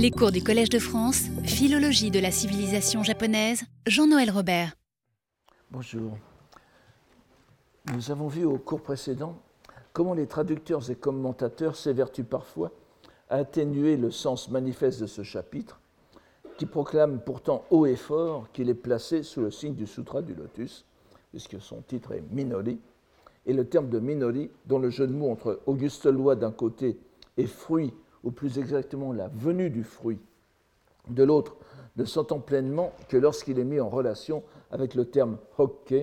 Les cours du Collège de France, Philologie de la civilisation japonaise, Jean-Noël Robert. Bonjour. Nous avons vu au cours précédent comment les traducteurs et commentateurs s'évertuent parfois à atténuer le sens manifeste de ce chapitre, qui proclame pourtant haut et fort qu'il est placé sous le signe du Sutra du Lotus, puisque son titre est Minori, et le terme de Minori, dont le jeu de mots entre Auguste Loi d'un côté et fruit, ou plus exactement la venue du fruit, de l'autre, ne s'entend pleinement que lorsqu'il est mis en relation avec le terme hokke,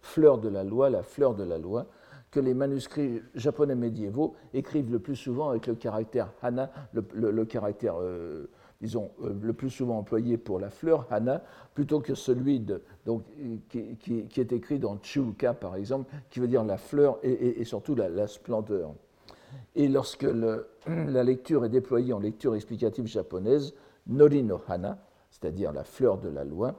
fleur de la loi, la fleur de la loi, que les manuscrits japonais médiévaux écrivent le plus souvent avec le caractère hana, le, caractère, euh, disons, euh, le plus souvent employé pour la fleur, hana, plutôt que celui qui, est écrit dans Chuka, par exemple, qui veut dire la fleur et, surtout la, splendeur. Et lorsque la lecture est déployée en lecture explicative japonaise, Nori no Hana, c'est-à-dire la fleur de la loi,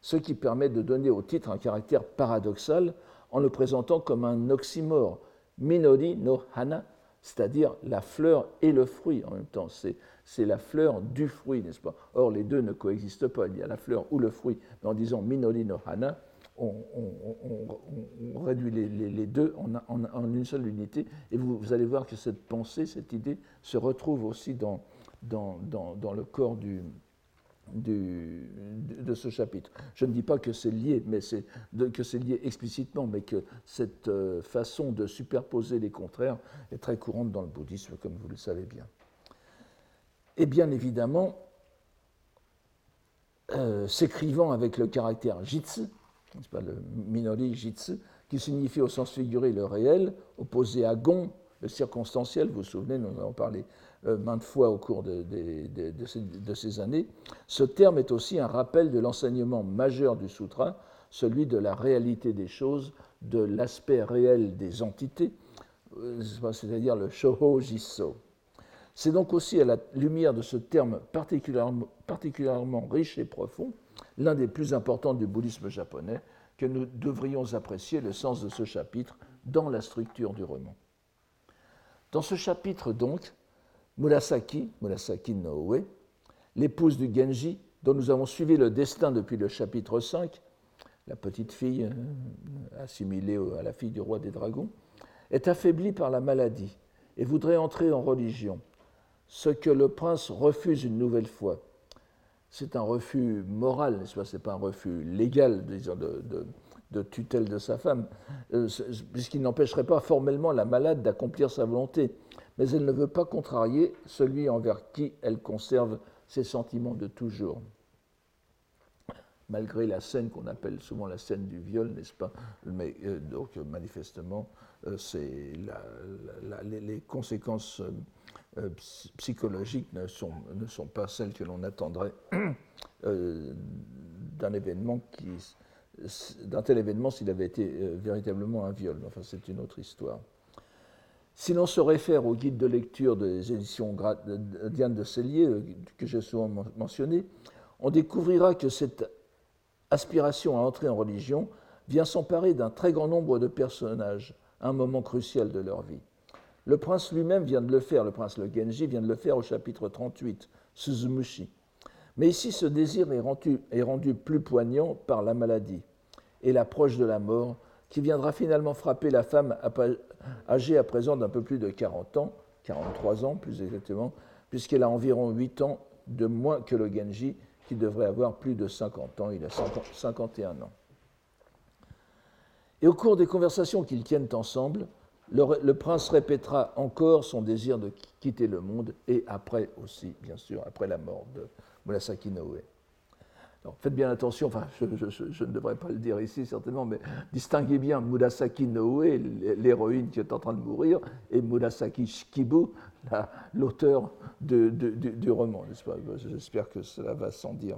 ce qui permet de donner au titre un caractère paradoxal en le présentant comme un oxymore, Minori no Hana, c'est-à-dire la fleur et le fruit en même temps. C'est la fleur du fruit, n'est-ce pas? Or, les deux ne coexistent pas. Il y a la fleur ou le fruit. Mais en disant Minori no Hana, on, réduit les, deux en, une seule unité. Et vous, allez voir que cette pensée, cette idée, se retrouve aussi dans, le corps de ce chapitre. Je ne dis pas que c'est lié, mais que c'est lié explicitement, mais que cette euh, façon de superposer les contraires est très courante dans le bouddhisme, comme vous le savez bien. Et bien évidemment, euh, s'écrivant avec le caractère jitsu, pas le minori jitsu, qui signifie au sens figuré le réel, opposé à gon, le circonstanciel, vous vous souvenez, nous en avons parlé euh, maintes fois au cours de, ces, années, ce terme est aussi un rappel de l'enseignement majeur du sutra, celui de la réalité des choses, de l'aspect réel des entités, euh, c'est-à-dire le shoho jiso. C'est donc aussi à la lumière de ce terme particulièrement riche et profond, l'un des plus importants du bouddhisme japonais, que nous devrions apprécier le sens de ce chapitre dans la structure du roman. Dans ce chapitre, donc, Murasaki, Murasaki no Ue, l'épouse du Genji, dont nous avons suivi le destin depuis le chapitre 5, la petite fille euh, assimilée à la fille du roi des dragons, est affaiblie par la maladie et voudrait entrer en religion, ce que le prince refuse une nouvelle fois. C'est un refus moral, n'est-ce pas? Ce n'est pas un refus légal disons, de, tutelle de sa femme, euh, puisqu'il n'empêcherait pas formellement la malade d'accomplir sa volonté. Mais elle ne veut pas contrarier celui envers qui elle conserve ses sentiments de toujours. Malgré la scène qu'on appelle souvent la scène du viol, n'est-ce pas? Mais euh, donc manifestement, euh, c'est les, conséquences euh, psychologiques ne sont, pas celles que l'on attendrait d'un événement qui d'un tel événement s'il avait été véritablement un viol. Enfin, c'est une autre histoire. Si l'on se réfère au guide de lecture des éditions Diane de Cellier, euh, que j'ai souvent mentionné, on découvrira que cette aspiration à entrer en religion vient s'emparer d'un très grand nombre de personnages à un moment crucial de leur vie. Le prince lui-même vient de le faire, le prince le Genji vient de le faire au chapitre 38, Suzumushi. Mais ici, ce désir est rendu, plus poignant par la maladie et l'approche de la mort qui viendra finalement frapper la femme âgée à présent d'un peu plus de 40 ans, 43 ans plus exactement, puisqu'elle a environ 8 ans de moins que le Genji, qui devrait avoir plus de 50 ans, il a 51 ans. Et au cours des conversations qu'ils tiennent ensemble, le, prince répétera encore son désir de quitter le monde, et après aussi, bien sûr, après la mort de Murasaki Noé faites bien attention, enfin, je, ne devrais pas le dire ici certainement, mais distinguez bien Murasaki Noe, l'héroïne qui est en train de mourir, et Murasaki Shikibu, l'auteur du roman, J'espère que cela va sans dire.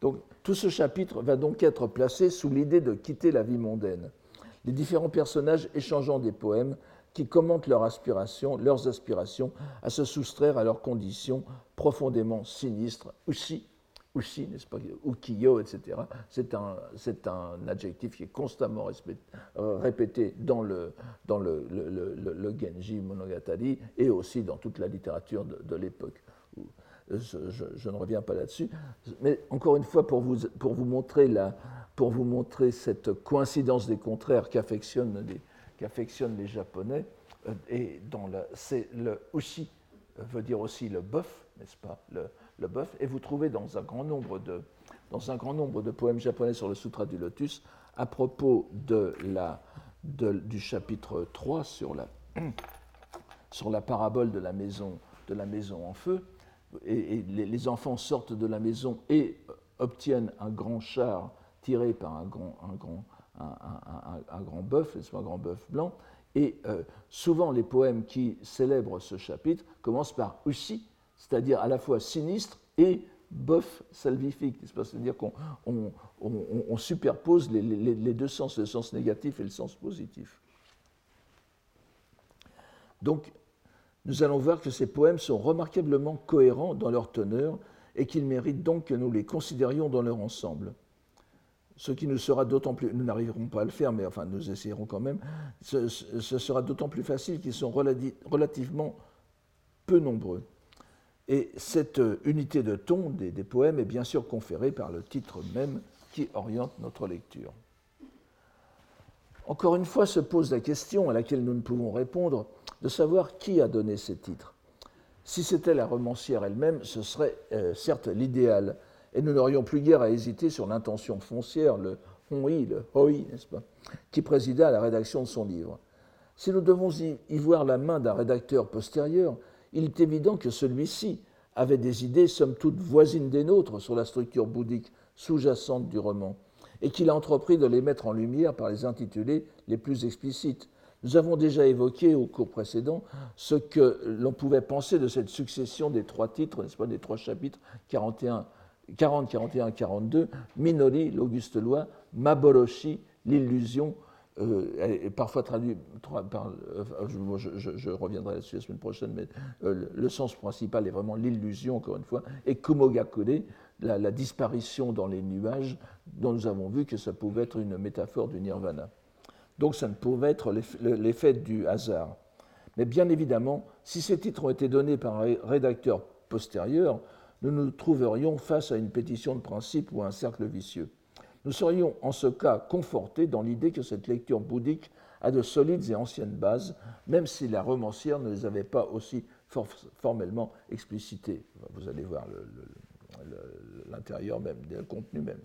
Donc, tout ce chapitre va donc être placé sous l'idée de quitter la vie mondaine. Les différents personnages échangeant des poèmes qui commentent leur aspiration, leurs aspirations à se soustraire à leurs conditions profondément sinistres, aussi ushi, n'est-ce pas, ukiyo, etc. C'est un, adjectif qui est constamment euh, répété dans, le, Genji Monogatari et aussi dans toute la littérature de, l'époque. Je, ne reviens pas là-dessus. Mais encore une fois, pour vous, pour vous, montrer, la, pour vous montrer cette coïncidence des contraires qu'affectionnent les, les Japonais, et dans c'est le ushi veut dire aussi le bœuf, n'est-ce pas, le, le bœuf, et vous trouvez dans un grand nombre de, dans un grand nombre de poèmes japonais sur le Sutra du Lotus, à propos de la, du chapitre 3 sur la, sur la parabole de la maison, de la maison en feu, et, les, enfants sortent de la maison et obtiennent un grand char tiré par un grand, un grand, un, bœuf, un grand bœuf blanc, et euh, souvent les poèmes qui célèbrent ce chapitre commencent par ushi, c'est-à-dire à la fois sinistre et bof salvifique, c'est-à-dire qu'on on, superpose les, les, deux sens, le sens négatif et le sens positif. Donc, nous allons voir que ces poèmes sont remarquablement cohérents dans leur teneur et qu'ils méritent donc que nous les considérions dans leur ensemble. Ce qui nous sera d'autant plus, nous n'arriverons pas à le faire, mais enfin nous essayerons quand même, ce, ce sera d'autant plus facile qu'ils sont relativement peu nombreux. Et cette unité de ton des, poèmes est bien sûr conférée par le titre même qui oriente notre lecture. Encore une fois se pose la question à laquelle nous ne pouvons répondre de savoir qui a donné ces titres. Si c'était la romancière elle-même, ce serait euh, certes l'idéal, et nous n'aurions plus guère à hésiter sur l'intention foncière, le hoi, le hoi, n'est-ce pas, qui présida à la rédaction de son livre. Si nous devons y voir la main d'un rédacteur postérieur, il est évident que celui-ci avait des idées somme toute voisines des nôtres sur la structure bouddhique sous-jacente du roman, et qu'il a entrepris de les mettre en lumière par les intitulés les plus explicites. Nous avons déjà évoqué au cours précédent ce que l'on pouvait penser de cette succession des trois titres, n'est-ce pas, des trois chapitres 41, 40, 41, 42, Minori, l'Auguste Loi, Maboroshi, l'illusion, euh, parfois traduit par. Euh, je, reviendrai là-dessus la semaine prochaine, mais euh, le, sens principal est vraiment l'illusion, encore une fois, et Kumogakure, la, la, disparition dans les nuages, dont nous avons vu que ça pouvait être une métaphore du nirvana. Donc ça ne pouvait être l'effet du hasard. Mais bien évidemment, si ces titres ont été donnés par un rédacteur postérieur, nous nous trouverions face à une pétition de principe ou à un cercle vicieux. Nous serions en ce cas confortés dans l'idée que cette lecture bouddhique a de solides et anciennes bases, même si la romancière ne les avait pas aussi formellement explicitées. Vous allez voir l'intérieur même, le contenu même.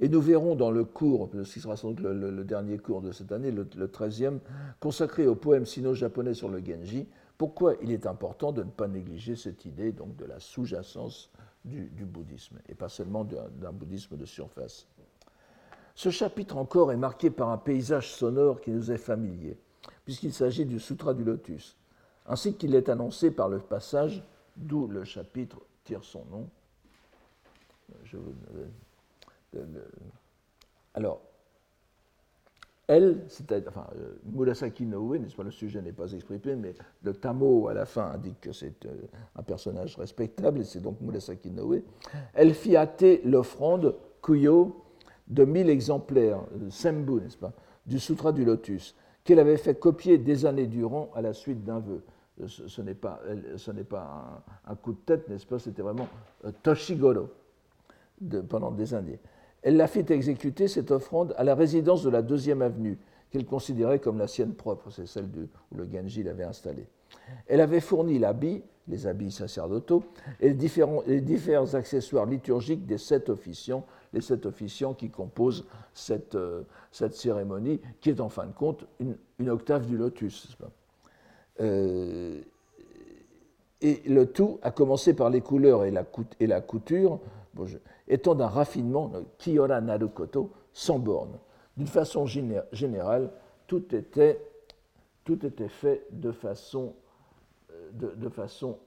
Et nous verrons dans le cours, ce qui sera sans doute le, dernier cours de cette année, le, 13e, consacré au poème sino-japonais sur le Genji, pourquoi il est important de ne pas négliger cette idée donc, de la sous-jacence du, bouddhisme, et pas seulement d'un bouddhisme de surface. Ce chapitre encore est marqué par un paysage sonore qui nous est familier, puisqu'il s'agit du Sutra du Lotus, ainsi qu'il est annoncé par le passage d'où le chapitre tire son nom. Je vous, alors, elle, c'est-à-dire, enfin, euh, Murasaki Noe, n'est-ce pas, le sujet n'est pas exprimé, mais le tamo à la fin indique que c'est euh, un personnage respectable, et c'est donc Murasaki Noe. Elle fit hâter l'offrande Kuyo de 1000 exemplaires, euh, Sembu, n'est-ce pas, du Sutra du Lotus, qu'elle avait fait copier des années durant à la suite d'un vœu. Ce, n'est pas, un, coup de tête, n'est-ce pas, c'était vraiment Toshigoro pendant des années. Elle la fit exécuter, cette offrande, à la résidence de la deuxième avenue, qu'elle considérait comme la sienne propre, c'est celle où le Genji l'avait installée. Elle avait fourni l'habit, les habits sacerdotaux, et les différents, accessoires liturgiques des sept officiants, les sept officiants qui composent cette, euh, cérémonie, qui est en fin de compte une, octave du lotus. Euh, et le tout, a commencé par les couleurs et la couture, étant d'un raffinement, Kiyora Narukoto, sans borne. D'une façon générale, tout était, fait de façon, euh,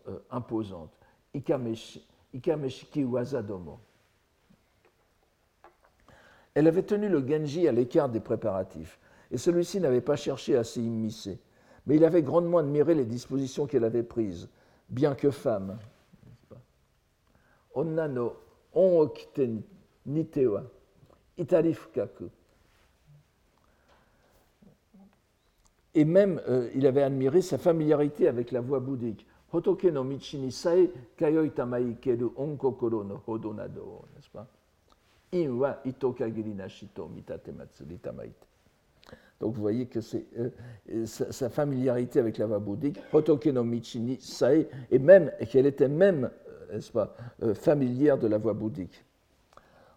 euh, imposante. Ikameshiki Wazadomo. Elle avait tenu le Genji à l'écart des préparatifs, et celui-ci n'avait pas cherché à s'y immiscer. Mais il avait grandement admiré les dispositions qu'elle avait prises, bien que femme. On nitewa, Et même, euh, il avait admiré sa familiarité avec la voix bouddhique. Hotoke no michi ni sae kayoi tamaikeru onkokoro no hodo nado, n'est-ce pas? In wa ito kagiri nashito mitate matsuri tamaite. Donc vous voyez que c'est euh, sa, sa, familiarité avec la voie bouddhique, Hotoke no michi ni sae, et même qu'elle était même, euh, n'est-ce pas, euh, familière de la voie bouddhique.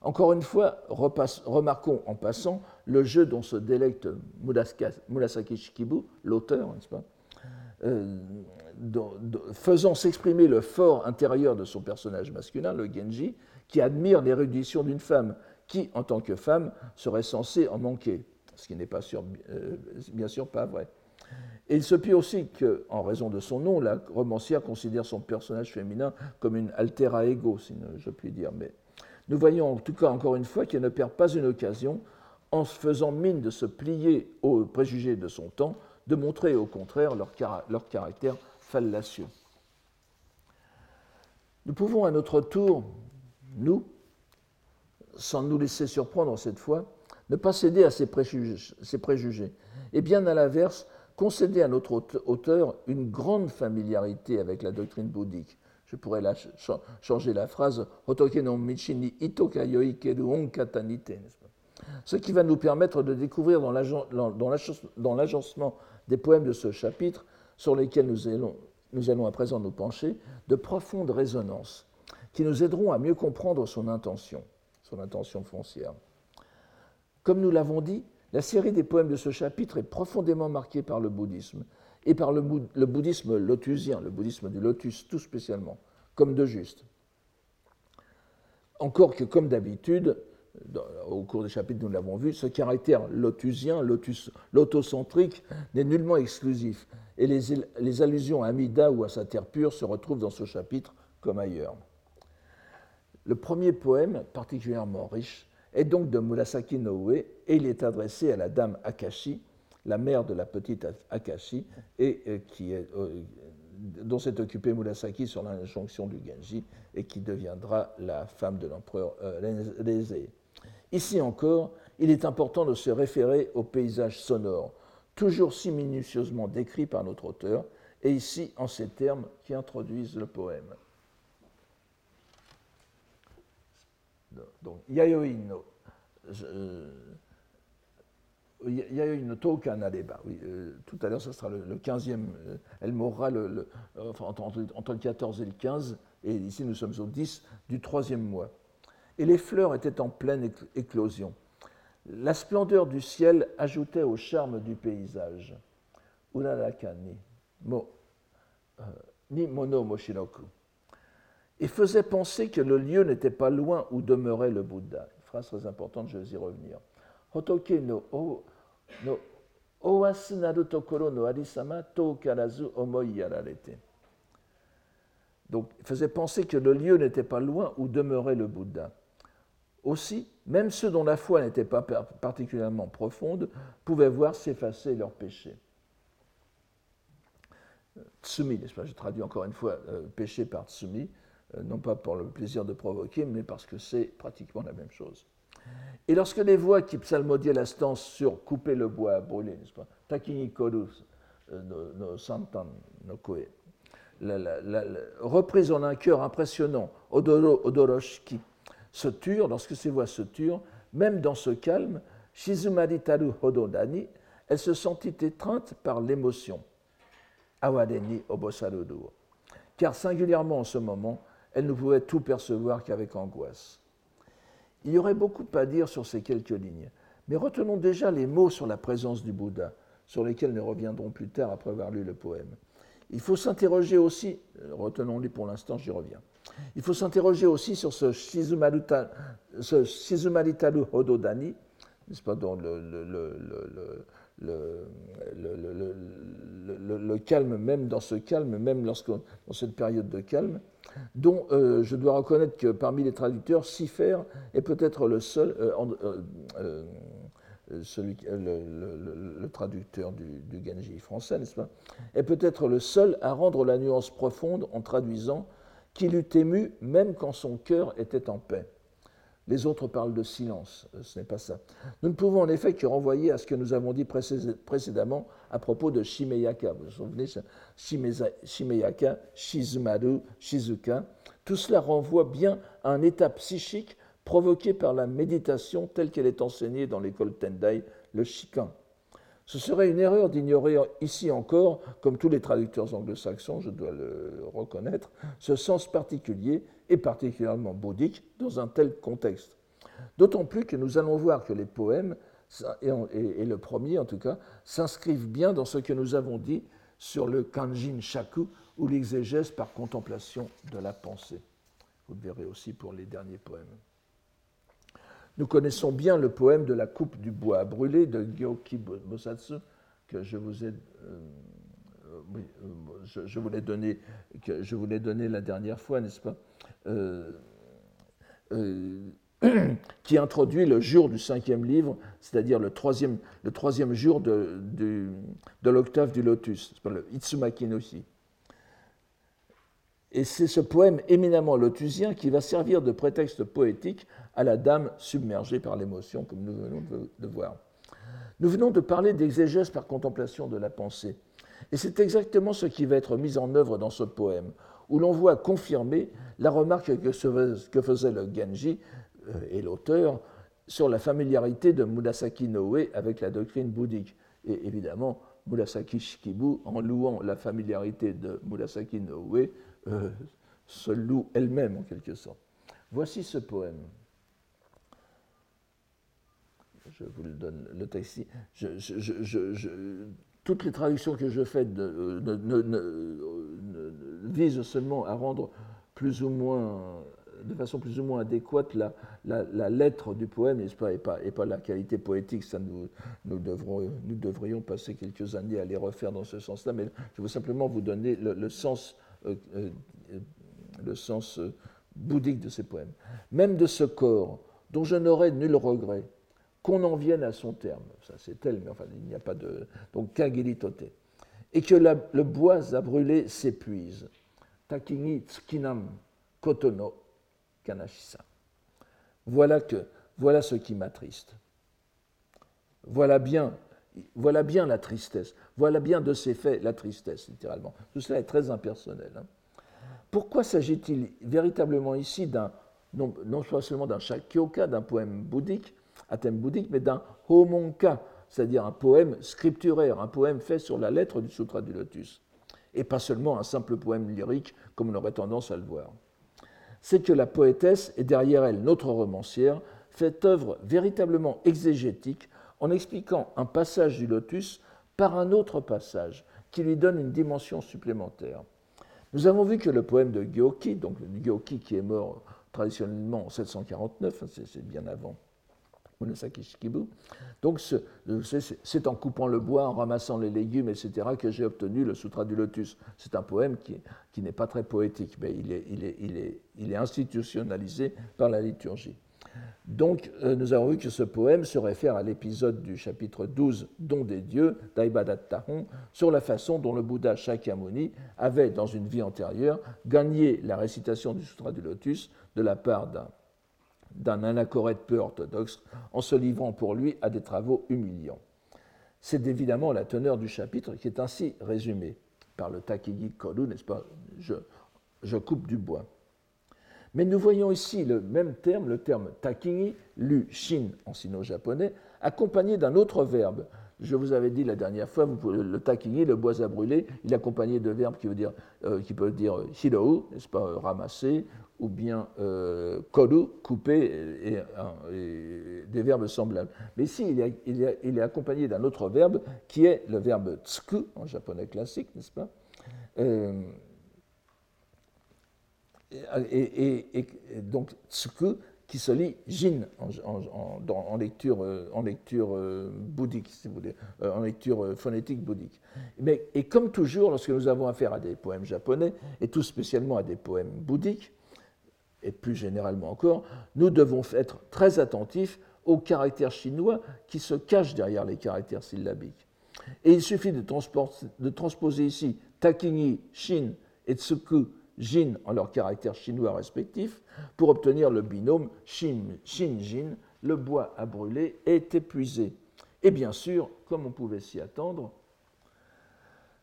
Encore une fois, remarquons en passant le jeu dont se délecte Murasaki Shikibu, l'auteur, euh, faisant s'exprimer le fort intérieur de son personnage masculin, le Genji, qui admire l'érudition d'une femme, qui, en tant que femme, serait censée en manquer, ce qui n'est euh, bien sûr pas vrai. Il se peut aussi qu'en raison de son nom, la romancière considère son personnage féminin comme une altera ego, si je puis dire, mais nous voyons en tout cas encore une fois qu'elle ne perd pas une occasion, en faisant mine de se plier aux préjugés de son temps, de montrer au contraire leur, leur caractère fallacieux. Nous pouvons à notre tour, nous, sans nous laisser surprendre cette fois, ne pas céder à ces préjugés, ces préjugés et bien à l'inverse, concéder à notre auteur une grande familiarité avec la doctrine bouddhique, je pourrais changer la phrase ce qui va nous permettre de découvrir dans l'agencement des poèmes de ce chapitre, sur lesquels nous allons, nous allons à présent nous pencher, de profondes résonances qui nous aideront à mieux comprendre son intention, son intention foncière. Comme nous l'avons dit, la série des poèmes de ce chapitre est profondément marquée par le bouddhisme, et par le, bouddhisme lotusien, le bouddhisme du lotus tout spécialement, comme de juste. Encore que, comme d'habitude, au cours des chapitres nous l'avons vu, ce caractère lotusien, lotus, lotocentrique, n'est nullement exclusif, et les, les, allusions à Amida ou à sa terre pure se retrouvent dans ce chapitre comme ailleurs. Le premier poème, particulièrement riche, est donc de Murasaki Noe, et il est adressé à la dame Akashi, la mère de la petite Akashi, euh, euh, dont s'est occupé Murasaki sur l'injonction du Genji, et qui deviendra la femme de l'empereur euh, Ici encore, il est important de se référer au paysage sonore, toujours si minutieusement décrit par notre auteur, et ici en ces termes qui introduisent le poème. Donc, Yayoi no. Nadeba. Oui, euh, tout à l'heure, ce sera le, le 15e. Euh, elle mourra entre, le 14 et le 15. Et ici, nous sommes au 10 du troisième mois. Et les fleurs étaient en pleine éclosion. La splendeur du ciel ajoutait au charme du paysage. Uraraka ni, mo, euh, ni mono moshinoku. Et faisait penser que le lieu n'était pas loin où demeurait le Bouddha. Une phrase très importante, je vais y revenir. Hotoke no o tokoro no arisama karazu omoi yararete. Donc, il faisait penser que le lieu n'était pas loin où demeurait le Bouddha. Aussi, même ceux dont la foi n'était pas particulièrement profonde pouvaient voir s'effacer leurs péchés. Tsumi, n'est-ce pas? Je traduis encore une fois euh, péché par tsumi, euh, non pas pour le plaisir de provoquer, mais parce que c'est pratiquement la même chose. Et lorsque les voix qui psalmodiaient la stance sur couper le bois, brûler, n'est-ce pas Takini koru euh, no, santan no koe, reprise en un cœur impressionnant, odoro, odoroshiki, se turent, lorsque ces voix se turent, même dans ce calme, Shizumari-taru hododani, elle se sentit étreinte par l'émotion. Awadeni obosarudu. Car singulièrement en ce moment, elle ne pouvait tout percevoir qu'avec angoisse. Il y aurait beaucoup à dire sur ces quelques lignes, mais retenons déjà les mots sur la présence du Bouddha, sur lesquels nous reviendrons plus tard après avoir lu le poème. Il faut s'interroger aussi, euh, retenons-les pour l'instant, j'y reviens. Il faut s'interroger aussi sur ce Shizumaritaru Hododani, n'est-ce pas, le, le, calme, même dans ce calme, même lorsque, dans cette période de calme, dont euh, je dois reconnaître que parmi les traducteurs, Sifer est peut-être le seul, euh, euh, celui, le, traducteur du, du français, n'est-ce pas, est peut-être le seul à rendre la nuance profonde en traduisant qu'il eût ému même quand son cœur était en paix. Les autres parlent de silence. Euh, ce n'est pas ça. Nous ne pouvons en effet que renvoyer à ce que nous avons dit précédemment à propos de Shimeyaka. Vous vous souvenez Shimeyaka, Shizumaru, Shizuka. Tout cela renvoie bien à un état psychique provoqué par la méditation telle qu'elle est enseignée dans l'école Tendai, le Shikan. Ce serait une erreur d'ignorer ici encore, comme tous les traducteurs anglo-saxons, je dois le reconnaître, ce sens particulier et particulièrement bouddhique dans un tel contexte. D'autant plus que nous allons voir que les poèmes, et le premier en tout cas, s'inscrivent bien dans ce que nous avons dit sur le kanjin shaku, ou l'exégèse par contemplation de la pensée. Vous le verrez aussi pour les derniers poèmes. Nous connaissons bien le poème de la coupe du bois à brûler de Gyoki Bosatsu, que je vous ai, euh, euh, l'ai donné la dernière fois, n'est-ce pas euh, qui introduit le jour du cinquième livre, c'est-à-dire le troisième, jour de, l'octave du lotus, le Itsumaki Et c'est ce poème éminemment lotusien qui va servir de prétexte poétique à la dame submergée par l'émotion, comme nous venons de voir. Nous venons de parler d'exégèse par contemplation de la pensée. Et c'est exactement ce qui va être mis en œuvre dans ce poème, où l'on voit confirmer la remarque que faisait le Genji euh, et l'auteur sur la familiarité de Murasaki Noé avec la doctrine bouddhique. Et évidemment, Murasaki Shikibu, en louant la familiarité de Murasaki Noé, euh, se loue elle-même en quelque sorte. Voici ce poème je vous le donne le texte ici. toutes les traductions que je fais visent seulement à rendre plus ou moins, de façon plus ou moins adéquate la, lettre du poème, n'est-ce pas, et pas, la qualité poétique. Ça, nous, nous, devrons, nous devrions passer quelques années à les refaire dans ce sens-là, mais je veux simplement vous donner le, sens, le sens euh, bouddhique de ces poèmes. Même de ce corps, dont je n'aurais nul regret, qu'on en vienne à son terme. Ça, c'est tel, mais enfin, il n'y a pas de. Donc, kagiritote. Et que le bois à brûler s'épuise. Takini tsukinam kotono kanashisa. Voilà, que, voilà ce qui m'attriste. Voilà bien, voilà bien la tristesse. Voilà bien de ces faits la tristesse, littéralement. Tout cela est très impersonnel. Hein. Pourquoi s'agit-il véritablement ici d'un, non, non seulement d'un shakyoka, d'un poème bouddhique, à thème bouddhique, mais d'un homonka, c'est-à-dire un poème scripturaire, un poème fait sur la lettre du Sutra du Lotus, et pas seulement un simple poème lyrique comme on aurait tendance à le voir. C'est que la poétesse, et derrière elle notre romancière, fait œuvre véritablement exégétique en expliquant un passage du Lotus par un autre passage qui lui donne une dimension supplémentaire. Nous avons vu que le poème de Gyoki, donc Gyoki qui est mort traditionnellement en 749, hein, c'est bien avant donc c'est en coupant le bois, en ramassant les légumes, etc., que j'ai obtenu le Sutra du Lotus. C'est un poème qui, n'est pas très poétique, mais il est, institutionnalisé par la liturgie. Donc euh, nous avons vu que ce poème se réfère à l'épisode du chapitre 12, Don des dieux, d'Aibadattahon, sur la façon dont le Bouddha Shakyamuni avait, dans une vie antérieure, gagné la récitation du Sutra du Lotus de la part d'un d'un anachorète peu orthodoxe en se livrant pour lui à des travaux humiliants. C'est évidemment la teneur du chapitre qui est ainsi résumée par le Takigi Koru, n'est-ce pas? Je, je, coupe du bois. Mais nous voyons ici le même terme, le terme takigi, lu shin en sino-japonais, accompagné d'un autre verbe. Je vous avais dit la dernière fois, le takigi, le bois à brûler, il est accompagné de verbes qui, veut dire, euh, qui peuvent dire hirou, n'est-ce pas, ramasser, ou bien euh, koru, couper, et, des verbes semblables. Mais ici, il, est accompagné d'un autre verbe qui est le verbe tsuku, en japonais classique, n'est-ce pas euh, et, donc tsuku qui se lit jin en, lecture, en lecture euh, bouddhique, si vous voulez, en lecture phonétique bouddhique. Mais, et comme toujours, lorsque nous avons affaire à des poèmes japonais, et tout spécialement à des poèmes bouddhiques, et plus généralement encore, nous devons être très attentifs aux caractères chinois qui se cachent derrière les caractères syllabiques. Et il suffit de, transposer ici takini, shin et tsuku Jin en leur caractère chinois respectif pour obtenir le binôme Shin-Jin, le bois à brûler est épuisé. Et bien sûr, comme on pouvait s'y attendre,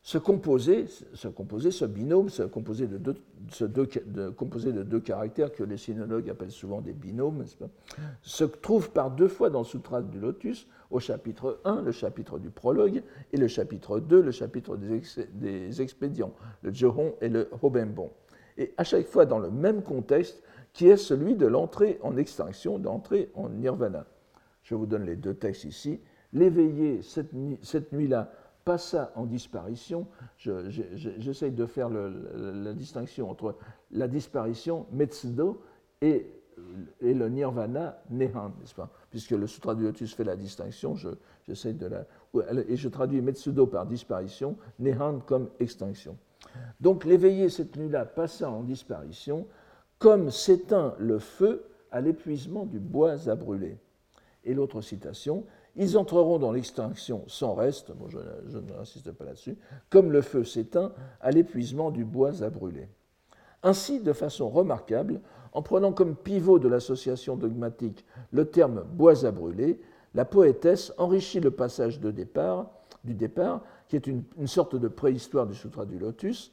ce composé, ce, composé, binôme, ce composé de, deux, caractères que les sinologues appellent souvent des binômes, se trouve par deux fois dans le Sutra du Lotus, au chapitre 1, le chapitre du prologue, et le chapitre 2, le chapitre des, expédients, le Johon et le Robembon. Et à chaque fois dans le même contexte, qui est celui de l'entrée en extinction, d'entrée en nirvana. Je vous donne les deux textes ici. L'éveillé, cette nuit-là, passa en disparition. J'essaye de faire la distinction entre la disparition, Metsudo, et, et le nirvana, Nehan, n'est-ce pas? Puisque le Sutra du Lotus fait la distinction, j'essaie de la. Et je traduis Metsudo par disparition, Nehan comme extinction. Donc l'éveillé cette nuit-là passa en disparition, comme s'éteint le feu à l'épuisement du bois à brûler. Et l'autre citation, ils entreront dans l'extinction sans reste, je, n'insiste pas là-dessus, comme le feu s'éteint à l'épuisement du bois à brûler. Ainsi, de façon remarquable, en prenant comme pivot de l'association dogmatique le terme bois à brûler, la poétesse enrichit le passage du départ, qui est une, sorte de préhistoire du Sutra du Lotus,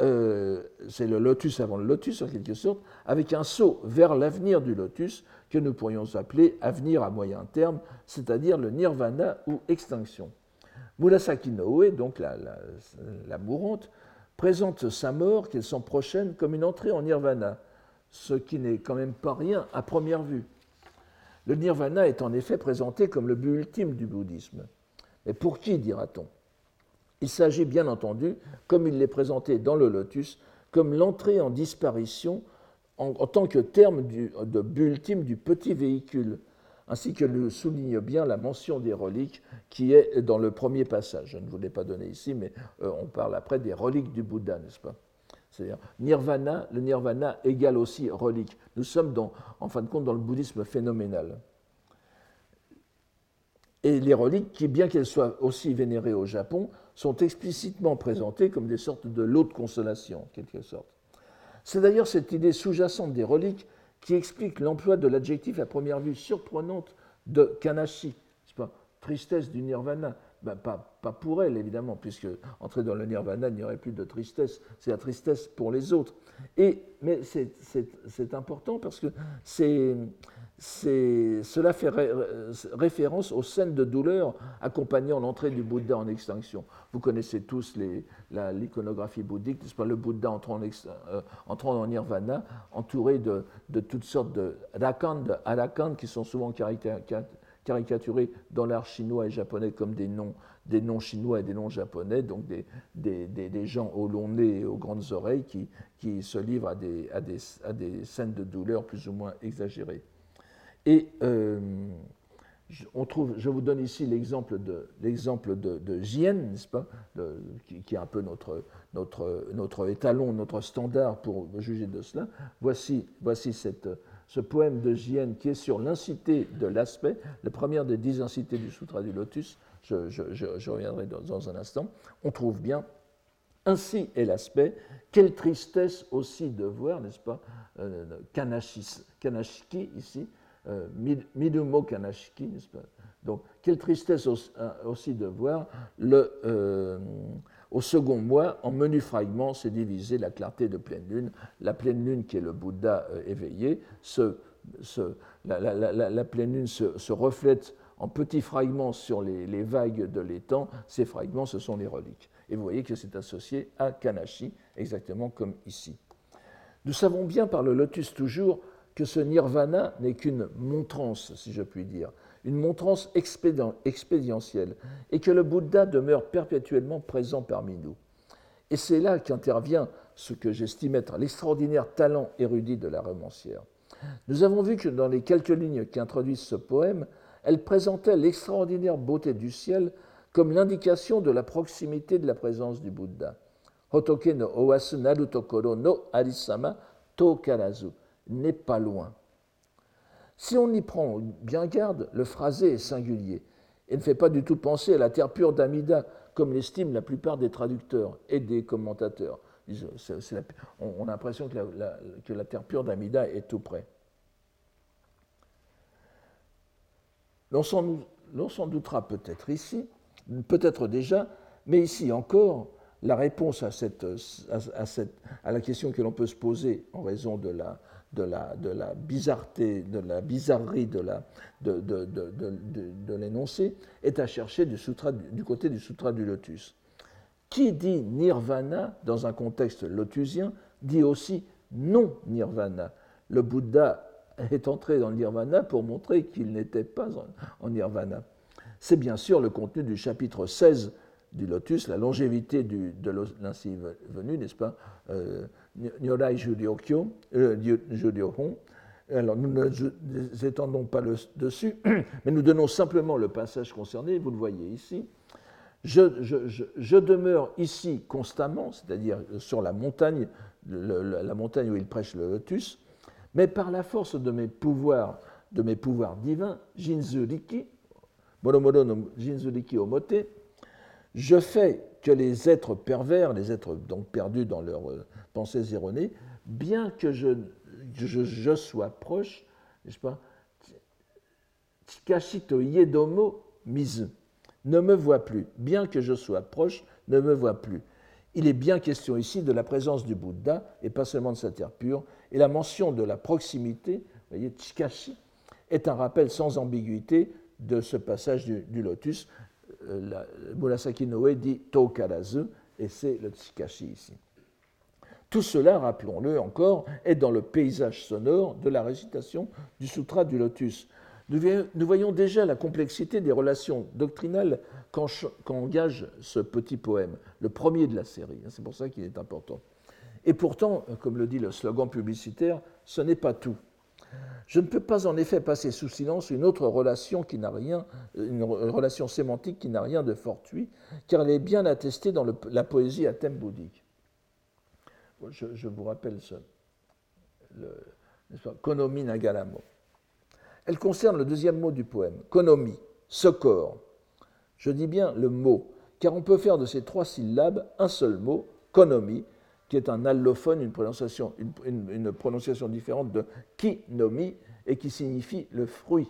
euh, c'est le lotus avant le lotus en quelque sorte, avec un saut vers l'avenir du lotus que nous pourrions appeler avenir à moyen terme, c'est-à-dire le nirvana ou extinction. Murasaki Noe, donc la, la, mourante, présente sa mort, qu'elle sent prochaine, comme une entrée en nirvana, ce qui n'est quand même pas rien à première vue. Le nirvana est en effet présenté comme le but ultime du bouddhisme. Mais pour qui, dira-t-on? Il s'agit bien entendu, comme il l'est présenté dans le lotus, comme l'entrée en disparition en, tant que terme de but ultime du petit véhicule, ainsi que le souligne bien la mention des reliques qui est dans le premier passage. Je ne vous l'ai pas donné ici, mais euh, on parle après des reliques du Bouddha, n'est-ce pas? C'est-à-dire, nirvana, le nirvana égale aussi relique. Nous sommes, en fin de compte, dans le bouddhisme phénoménal. Et les reliques, qui, bien qu'elles soient aussi vénérées au Japon, sont explicitement présentées comme des sortes de lots de consolation, en quelque sorte. C'est d'ailleurs cette idée sous-jacente des reliques qui explique l'emploi de l'adjectif à première vue surprenante de Kanashi, pas, tristesse du nirvana. Ben, pas, pas, pour elle, évidemment, puisque entrer dans le nirvana, il n'y aurait plus de tristesse, c'est la tristesse pour les autres. Et, mais c'est important parce que c'est cela fait référence aux scènes de douleur accompagnant l'entrée du Bouddha en extinction. Vous connaissez tous l'iconographie bouddhique, pas? Le Bouddha entrant en, euh, nirvana, entouré de, toutes sortes de arakan, qui sont souvent caricaturés dans l'art chinois et japonais comme des noms, chinois et des noms japonais, donc des, gens au long nez et aux grandes oreilles qui, se livrent à des scènes de douleur plus ou moins exagérées. Et euh, on trouve, je vous donne ici l'exemple de, l'exemple de, n'est-ce pas, qui, est un peu notre, notre, notre étalon, notre standard pour juger de cela. Voici, voici cette, ce poème de Jien qui est sur l'incité de l'aspect, la première des dix incités du Sutra du Lotus. Je, je, reviendrai dans, un instant. On trouve bien ainsi est l'aspect. Quelle tristesse aussi de voir, n'est-ce pas, euh, Kanashiki ici, euh, Midumo Kanashiki, pas Donc, quelle tristesse euh, aussi de voir le, euh, au second mois, en menu fragments, s'est divisé la clarté de pleine lune. La pleine lune qui est le Bouddha éveillé, la, pleine lune se, reflète en petits fragments sur les, les vagues de l'étang. Ces fragments, ce sont les reliques. Et vous voyez que c'est associé à Kanashi, exactement comme ici. Nous savons bien par le lotus toujours que ce nirvana n'est qu'une montrance, si je puis dire, une montrance expédientielle, et que le Bouddha demeure perpétuellement présent parmi nous. Et c'est là qu'intervient ce que j'estime être l'extraordinaire talent érudit de la romancière. Nous avons vu que dans les quelques lignes qui introduisent ce poème, elle présentait l'extraordinaire beauté du ciel comme l'indication de la proximité de la présence du Bouddha. Hotoke no owasu no arisama n'est pas loin. Si on y prend bien garde, le phrasé est singulier et ne fait pas du tout penser à la terre pure d'Amida, comme l'estiment la plupart des traducteurs et des commentateurs. on, a l'impression que la terre pure d'Amida est tout près. L'on s'en doutera peut-être ici, peut-être déjà, mais ici encore, la réponse à, cette, cette, à la question que l'on peut se poser en raison de la, de la, de la de la bizarrerie de, la, de, de, de l'énoncé est à chercher du, sutra, du côté du Sutra du Lotus. Qui dit nirvana dans un contexte lotusien dit aussi non nirvana. Le Bouddha est entré dans le nirvana pour montrer qu'il n'était pas en, nirvana. C'est bien sûr le contenu du chapitre 16 du lotus, la longévité du, de l'ainsi venu, n'est-ce pas euh, Nyorai Juryokyo, euh, Alors nous ne étendons pas le, dessus, mais nous donnons simplement le passage concerné, vous le voyez ici. Je, demeure ici constamment, c'est-à-dire sur la montagne, la montagne où il prêche le lotus, mais par la force de mes pouvoirs, de mes pouvoirs divins, Jinzuriki, Moromodo no Jinzuriki Omote, je fais les êtres pervers, les êtres donc perdus dans leurs euh, pensées erronées, bien que je, sois proche, n'est-ce pas, Yedomo Mizu, ne me voit plus, bien que je sois proche, ne me voit plus. Il est bien question ici de la présence du Bouddha et pas seulement de sa terre pure, et la mention de la proximité, vous voyez, Chikashi, est un rappel sans ambiguïté de ce passage du, lotus. Euh, Murasaki Noé dit Tokarazu, et c'est le Chikashi ici. Tout cela, rappelons-le encore, est dans le paysage sonore de la récitation du Sutra du Lotus. Nous voyons déjà la complexité des relations doctrinales qu'engage ce petit poème, le premier de la série. C'est pour ça qu'il est important. Et pourtant, comme le dit le slogan publicitaire, ce n'est pas tout. Je ne peux pas en effet passer sous silence une autre relation qui n'a rien, une relation sémantique qui n'a rien de fortuit, car elle est bien attestée dans la poésie à thème bouddhique. Je, vous rappelle ce, le, Konomi Nagalamo. Elle concerne le deuxième mot du poème, Konomi, ce. Je dis bien le mot, car on peut faire de ces trois syllabes un seul mot, Konomi, qui est un allophone, une prononciation, différente de kinomi, et qui signifie le fruit.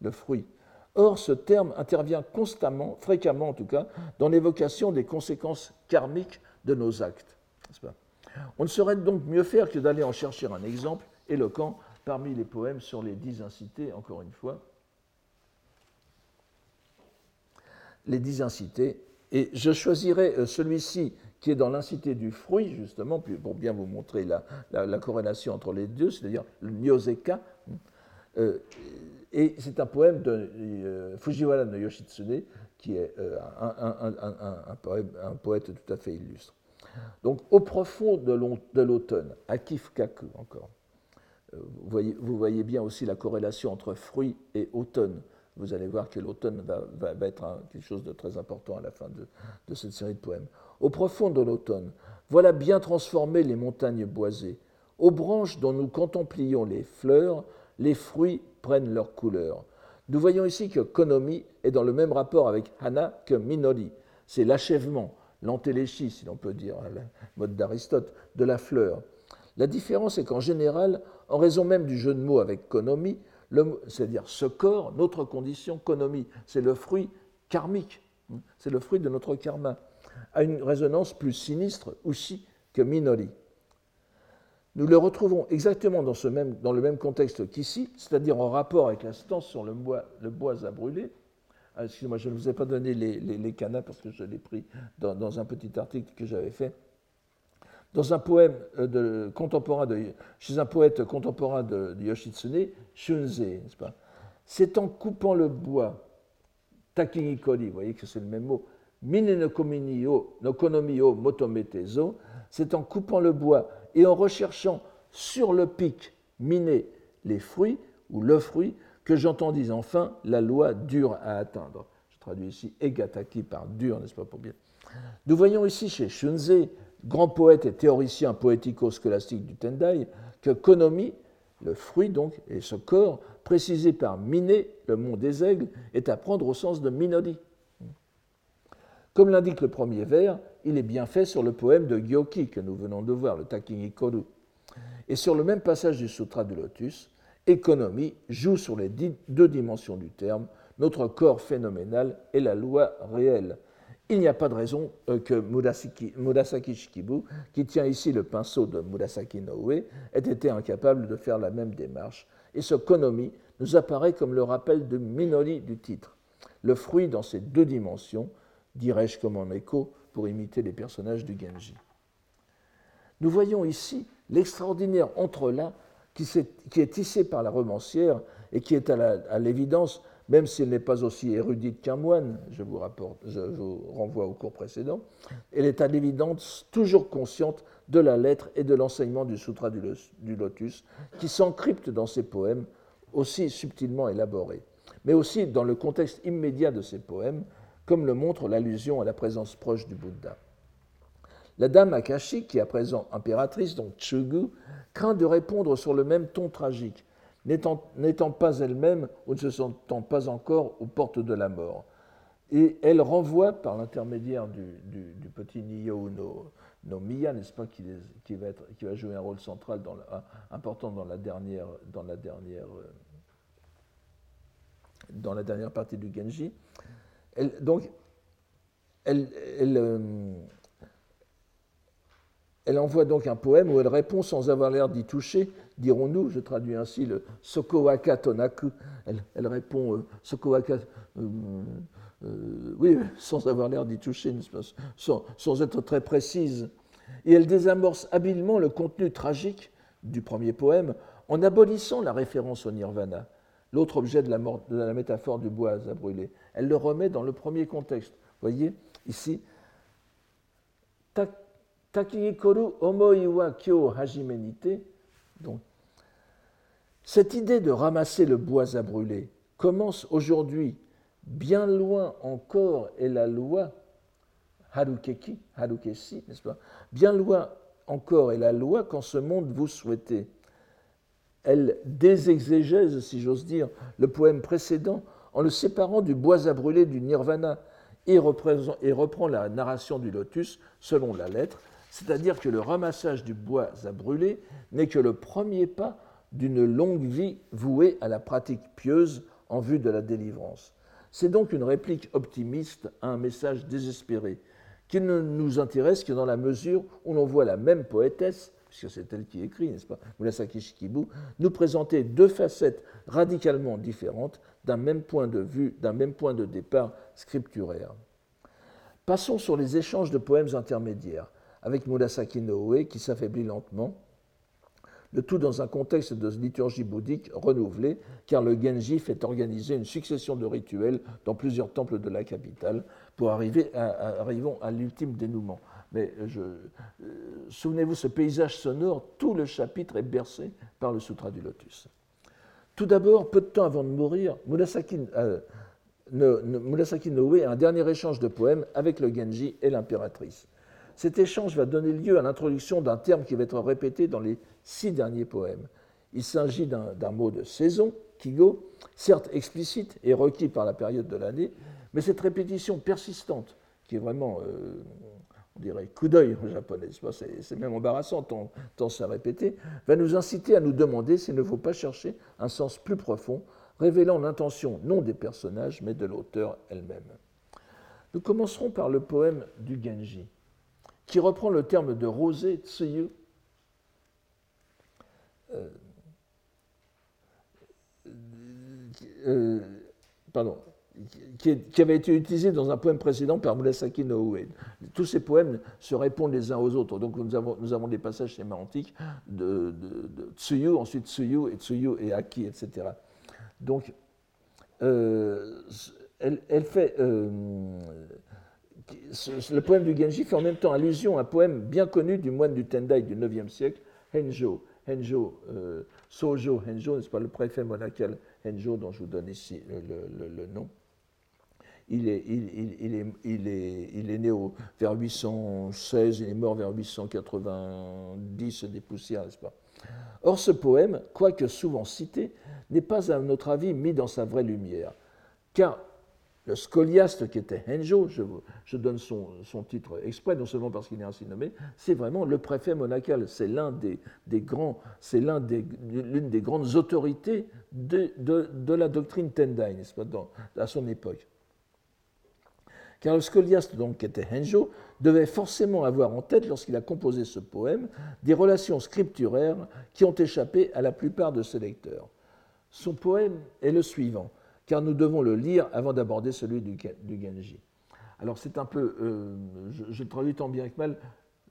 Le fruit. Or, ce terme intervient constamment, fréquemment en tout cas, dans l'évocation des conséquences karmiques de nos actes. On ne saurait donc mieux faire que d'aller en chercher un exemple éloquent parmi les poèmes sur les dix incités, encore une fois. Les dix incités. Et je choisirai euh, celui-ci qui est dans l'incité du fruit, justement, pour bien vous montrer la, corrélation entre les deux, c'est-à-dire le Nyoseka. Euh, et c'est un poème de euh, Fujiwara no Yoshitsune, qui est euh, un, poète tout à fait illustre. Donc, au profond de l'automne, à Kifkaku encore, vous voyez, vous voyez, bien aussi la corrélation entre fruit et automne. Vous allez voir que l'automne va, être quelque chose de très important à la fin de cette série de poèmes au profond de l'automne, voilà bien transformées les montagnes boisées. Aux branches dont nous contemplions les fleurs, les fruits prennent leur couleur. Nous voyons ici que Konomi est dans le même rapport avec Hana que Minori. C'est l'achèvement, l'antéléchie, si l'on peut dire, le mode d'Aristote, de la fleur. La différence est qu'en général, en raison même du jeu de mots avec Konomi, c'est-à-dire ce corps, notre condition, Konomi, c'est le fruit karmique, c'est le fruit de notre karma a une résonance plus sinistre aussi que Minori. Nous le retrouvons exactement dans, même, le même contexte qu'ici, c'est-à-dire en rapport avec la stance sur le bois, le bois à brûler. Ah, excusez-moi, je ne vous ai pas donné les, les, canas parce que je l'ai pris dans, un petit article que j'avais fait. Dans un poème euh, de, contemporain de, chez un poète contemporain de, Yoshitsune, Shunze, n'est-ce pas? C'est en coupant le bois, Takinikori, vous voyez que c'est le même mot, Mine no konomi o motometezo, c'est en coupant le bois et en recherchant sur le pic miner les fruits ou le fruit que j'entendis enfin la loi dure à atteindre. Je traduis ici egataki par dur, n'est-ce pas pour bien Nous voyons ici chez Shunze, grand poète et théoricien poético-scolastique du Tendai, que Konomi, le fruit donc, et ce corps, précisé par Mine, le mont des aigles, est à prendre au sens de Minori. Comme l'indique le premier vers, il est bien fait sur le poème de Gyoki que nous venons de voir, le Takingi Koru. Et sur le même passage du Sutra du Lotus, économie joue sur les deux dimensions du terme, notre corps phénoménal et la loi réelle. Il n'y a pas de raison euh, que Murasaki, Shikibu, qui tient ici le pinceau de Murasaki Noe, ait été incapable de faire la même démarche. Et ce konomi nous apparaît comme le rappel de Minori du titre, le fruit dans ces deux dimensions, dirais-je comme en écho pour imiter les personnages du Genji. Nous voyons ici l'extraordinaire entrelac qui, est tissé par la romancière et qui est à l'évidence même s'il n'est pas aussi érudite qu'un moine, je vous, rapporte, je vous, renvoie au cours précédent, elle est à l'évidence toujours consciente de la lettre et de l'enseignement du Sutra du Lotus, qui s'encrypte dans ses poèmes aussi subtilement élaborés, mais aussi dans le contexte immédiat de ses poèmes, comme le montre l'allusion à la présence proche du Bouddha. La dame Akashi, qui est à présent impératrice, donc Chugu, craint de répondre sur le même ton tragique, n'étant pas elle-même ou ne se sentant pas encore aux portes de la mort. Et elle renvoie, par l'intermédiaire du, petit Niyo no, Miya, n'est-ce pas, qui, va être, qui, va jouer un rôle central important dans la dernière, dans la dernière, euh, dans la dernière partie du Genji. Euh, elle envoie donc un poème où elle répond sans avoir l'air d'y toucher, dirons-nous, je traduis ainsi le Sokowaka Tonaku. Elle, répond euh, euh, euh, oui, sans avoir l'air d'y toucher, sans, être très précise. Et elle désamorce habilement le contenu tragique du premier poème en abolissant la référence au nirvana, l'autre objet de la, métaphore du bois à brûler. Elle le remet dans le premier contexte. Voyez, ici, Takikoru omoi wa kyo hajimenite. Donc, cette idée de ramasser le bois à brûler commence aujourd'hui. Bien loin encore est la loi, harukeki, harukesi, n'est-ce pas? Bien loin encore est la loi qu'en ce monde vous souhaitez. Elle désexégèse, si j'ose dire, le poème précédent en le séparant du bois à brûler du nirvana et, reprend la narration du lotus selon la lettre c'est-à-dire que le ramassage du bois à brûler n'est que le premier pas d'une longue vie vouée à la pratique pieuse en vue de la délivrance. C'est donc une réplique optimiste à un message désespéré, qui ne nous intéresse que dans la mesure où l'on voit la même poétesse, puisque c'est elle qui écrit, n'est-ce pas, Murasaki Shikibu, nous présenter deux facettes radicalement différentes d'un même point de vue, d'un même point de départ scripturaire. Passons sur les échanges de poèmes intermédiaires avec Murasaki Noe qui s'affaiblit lentement, le tout dans un contexte de liturgie bouddhique renouvelée, car le Genji fait organiser une succession de rituels dans plusieurs temples de la capitale pour arriver à l'ultime dénouement. Mais euh, souvenez-vous, ce paysage sonore, tout le chapitre est bercé par le Sutra du Lotus. Tout d'abord, peu de temps avant de mourir, Murasaki, euh, Noe a un dernier échange de poèmes avec le Genji et l'impératrice. Cet échange va donner lieu à l'introduction d'un terme qui va être répété dans les six derniers poèmes. Il s'agit d'un mot de saison, kigo, certes explicite et requis par la période de l'année, mais cette répétition persistante, qui est vraiment, euh, on dirait, coup d'œil en japonais, c'est même embarrassant tant, tant c'est répété, va nous inciter à nous demander s'il ne faut pas chercher un sens plus profond, révélant l'intention non des personnages, mais de l'auteur elle-même. Nous commencerons par le poème du Genji qui reprend le terme de rosé tsuyu, euh, euh, pardon, qui, avait été utilisé dans un poème précédent par Murasaki no Ue. Tous ces poèmes se répondent les uns aux autres. Donc nous avons, des passages sémantiques de, tsuyu, ensuite tsuyu, et tsuyu et aki, etc. Donc, euh, elle, fait le poème du Genji fait en même temps allusion à un poème bien connu du moine du Tendai du IXe siècle, Henjo. Henjo, euh, Sojo Henjo, n'est-ce pas le préfet monacal Henjo dont je vous donne ici le, nom. Il est, né vers 816, il est mort vers 890 des poussières, n'est-ce pas? Or, ce poème, quoique souvent cité, n'est pas, à notre avis, mis dans sa vraie lumière, car Le scoliaste qui était Henjo, je, donne son, titre exprès, non seulement parce qu'il est ainsi nommé, c'est vraiment le préfet monacal. C'est l'un des, l'une des, grandes autorités de, la doctrine Tendai, n'est-ce pas, à son époque. Car le scoliaste, donc, qui était Henjo, devait forcément avoir en tête, lorsqu'il a composé ce poème, des relations scripturaires qui ont échappé à la plupart de ses lecteurs. Son poème est le suivant, car nous devons le lire avant d'aborder celui du, Genji. Alors c'est un peu, euh, je, traduis tant bien que mal,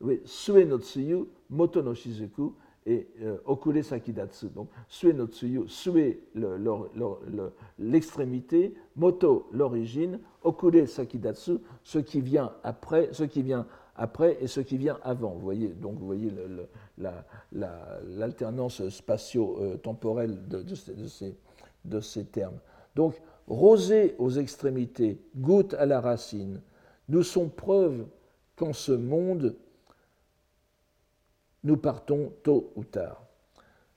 oui, Sue no tsuyu, moto no shizuku, et euh, Okure Sakidatsu. Donc, Sue no Tsuyu, Sue l'extrémité, Moto l'origine, Okure Sakidatsu, ce qui vient après, ce qui vient après et ce qui vient avant. Vous voyez, donc vous voyez l'alternance la, spatio-temporelle de, de, ces, de, ces, termes. Donc, rosé aux extrémités, goutte à la racine, nous sont preuves qu'en ce monde, nous partons tôt ou tard.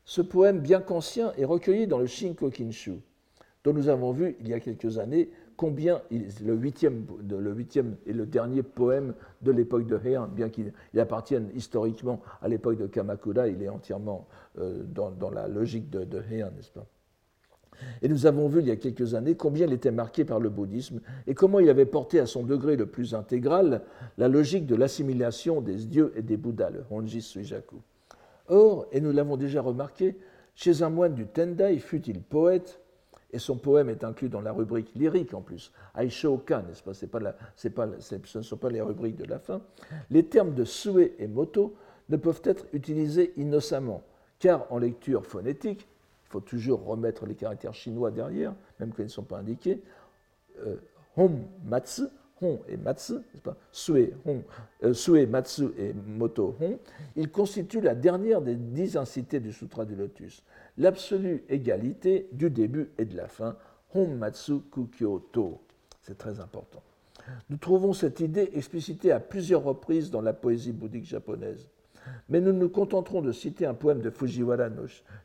Ce poème, bien qu'ancien, est recueilli dans le Shinko Kinshu, dont nous avons vu il y a quelques années combien le huitième, le huitième et le dernier poème de l'époque de Heian, bien qu'il appartienne historiquement à l'époque de Kamakura, il est entièrement euh, dans, la logique de, de Heian, n'est-ce pas? Et nous avons vu il y a quelques années combien il était marqué par le bouddhisme et comment il avait porté à son degré le plus intégral la logique de l'assimilation des dieux et des bouddhas, le Honji Suijaku. Or, et nous l'avons déjà remarqué, chez un moine du Tendai, fut-il poète, et son poème est inclus dans la rubrique lyrique en plus, Aishoka, n'est-ce pas, Ce ne sont pas les rubriques de la fin. Les termes de sue et moto ne peuvent être utilisés innocemment, car en lecture phonétique, faut toujours remettre les caractères chinois derrière, même quand ils ne sont pas indiqués. Euh, hon, matsu, hon et matsu, pas? Sue, hon, euh, matsu et moto, hon, ils constituent la dernière des dix incités du Sutra du Lotus, l'absolue égalité du début et de la fin, hon, matsu, kukyo, to. C'est très important. Nous trouvons cette idée explicitée à plusieurs reprises dans la poésie bouddhique japonaise. Mais nous nous contenterons de citer un poème de Fujiwara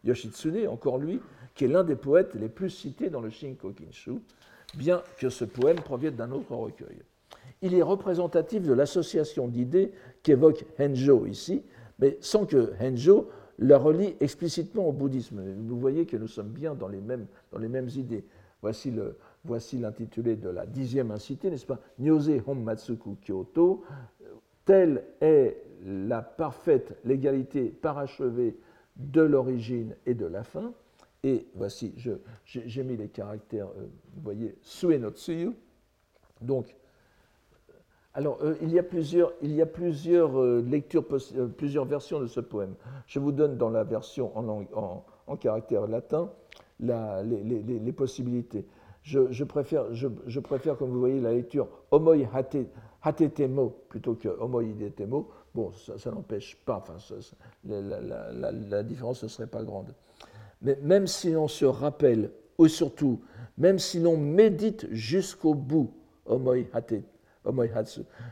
Yoshitsune, encore lui, qui est l'un des poètes les plus cités dans le Shinko Kinshu, bien que ce poème provienne d'un autre recueil. Il est représentatif de l'association d'idées qu'évoque Henjo ici, mais sans que Henjo la relie explicitement au bouddhisme. Vous voyez que nous sommes bien dans les mêmes, idées. Voici l'intitulé de la dixième incité, n'est-ce pas? Nyose Honmatsuku Kyoto. Telle est la parfaite légalité parachevée de l'origine et de la fin. Et voici, j'ai mis les caractères, euh, vous voyez, sue no tsuyu. Donc, alors, euh, il y a plusieurs, il y a plusieurs euh, lectures, plusieurs versions de ce poème. Je vous donne dans la version en, langue, en, caractère latin la, les, les, possibilités. Je, préfère, je, préfère, comme vous voyez, la lecture homoi hate, hatetemo plutôt que homoidetemo Bon, ça, n'empêche pas, enfin, la, différence ne serait pas grande. Mais même si l'on se rappelle, ou surtout, même si l'on médite jusqu'au bout,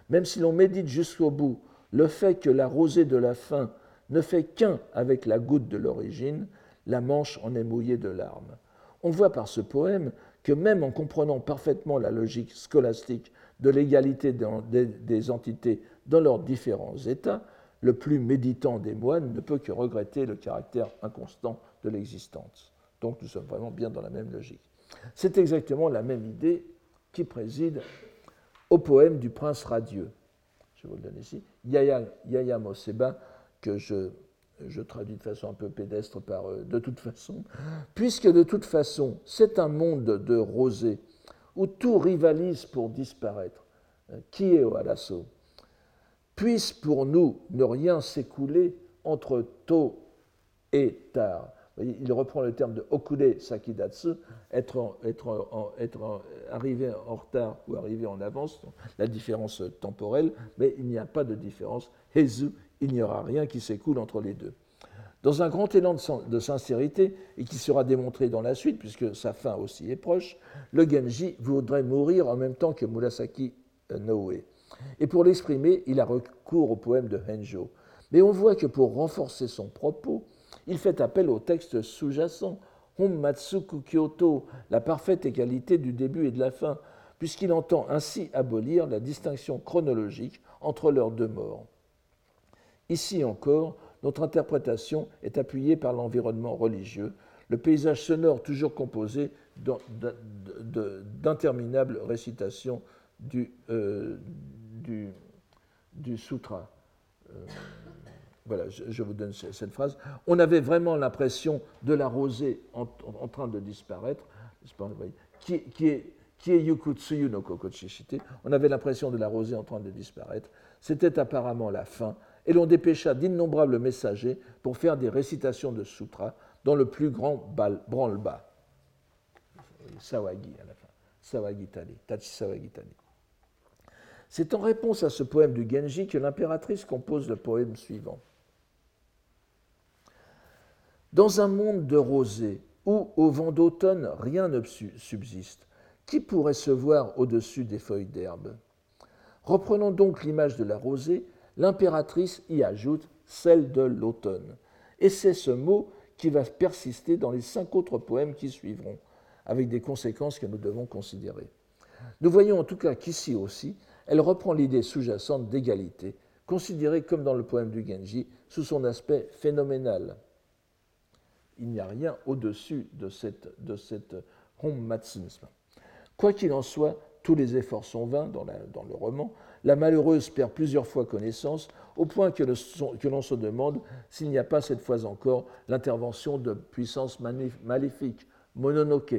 même si l'on médite jusqu'au bout le fait que la rosée de la fin ne fait qu'un avec la goutte de l'origine, la manche en est mouillée de larmes. On voit par ce poème que même en comprenant parfaitement la logique scolastique de l'égalité des entités dans leurs différents états, le plus méditant des moines ne peut que regretter le caractère inconstant de l'existence. Donc nous sommes vraiment bien dans la même logique. C'est exactement la même idée qui préside au poème du prince radieux. Je vous le donne ici. Yaya, Yaya que je, je traduis de façon un peu pédestre par euh, de toute façon, puisque de toute façon, c'est un monde de rosée où tout rivalise pour disparaître. Euh, qui est au Alasso puisse pour nous ne rien s'écouler entre tôt et tard. Il reprend le terme de okude sakidatsu, être arrivé en retard ou arrivé en avance, la différence temporelle, mais il n'y a pas de différence. Hezu, il n'y aura rien qui s'écoule entre les deux. Dans un grand élan de sincérité, et qui sera démontré dans la suite, puisque sa fin aussi est proche, le Genji voudrait mourir en même temps que Murasaki Noe. Et pour l'exprimer, il a recours au poème de Henjo. Mais on voit que pour renforcer son propos, il fait appel au texte sous-jacent, Hon Matsuku Kyoto, la parfaite égalité du début et de la fin, puisqu'il entend ainsi abolir la distinction chronologique entre leurs deux morts. Ici encore, notre interprétation est appuyée par l'environnement religieux, le paysage sonore toujours composé d'interminables récitations du, euh, sutra. Euh, voilà, je, vous donne cette phrase. On avait vraiment l'impression de la rosée en, train de disparaître, qui, est Yukutsuyu no. On avait l'impression de la rosée en train de disparaître. C'était apparemment la fin, et l'on dépêcha d'innombrables messagers pour faire des récitations de sutras dans le plus grand branle-bas. Sawagi à la fin. Sawagitani, Tachi Sawagitani. C'est en réponse à ce poème du Genji que l'impératrice compose le poème suivant. Dans un monde de rosée, où au vent d'automne rien ne subsiste, qui pourrait se voir au-dessus des feuilles d'herbe? Reprenons donc l'image de la rosée, l'impératrice y ajoute celle de l'automne. Et c'est ce mot qui va persister dans les cinq autres poèmes qui suivront, avec des conséquences que nous devons considérer. Nous voyons en tout cas qu'ici aussi, elle reprend l'idée sous-jacente d'égalité, considérée comme dans le poème du Genji, sous son aspect phénoménal. Il n'y a rien au-dessus de cette, de Quoi qu'il en soit, tous les efforts sont vains dans, le roman. La malheureuse perd plusieurs fois connaissance, au point que, l'on se demande s'il n'y a pas cette fois encore l'intervention de puissances maléfiques, mononoke.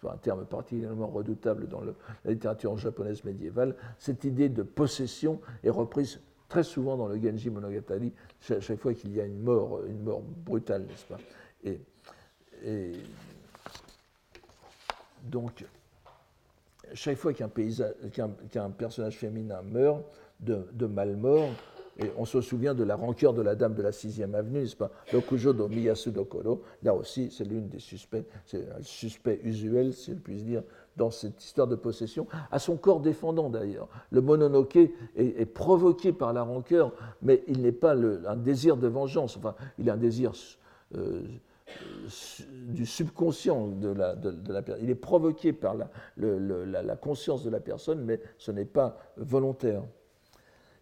C'est un terme particulièrement redoutable dans la littérature japonaise médiévale. Cette idée de possession est reprise très souvent dans le Genji Monogatari, chaque, fois qu'il y a une mort, une mort brutale, n'est-ce pas? Et, donc, chaque fois qu'un personnage féminin meurt de, de malmort, et on se souvient de la rancœur de la dame de la 6e avenue, n'est-ce pas? Lokujo do Miyasu Dokoro, là aussi, c'est l'une des suspects, c'est un suspect usuel, si je puis dire, dans cette histoire de possession, à son corps défendant d'ailleurs. Le mononoke est, provoqué par la rancœur, mais il n'est pas un désir de vengeance, enfin, il a un désir euh, du subconscient de la, personne. Il est provoqué par la, conscience de la personne, mais ce n'est pas volontaire.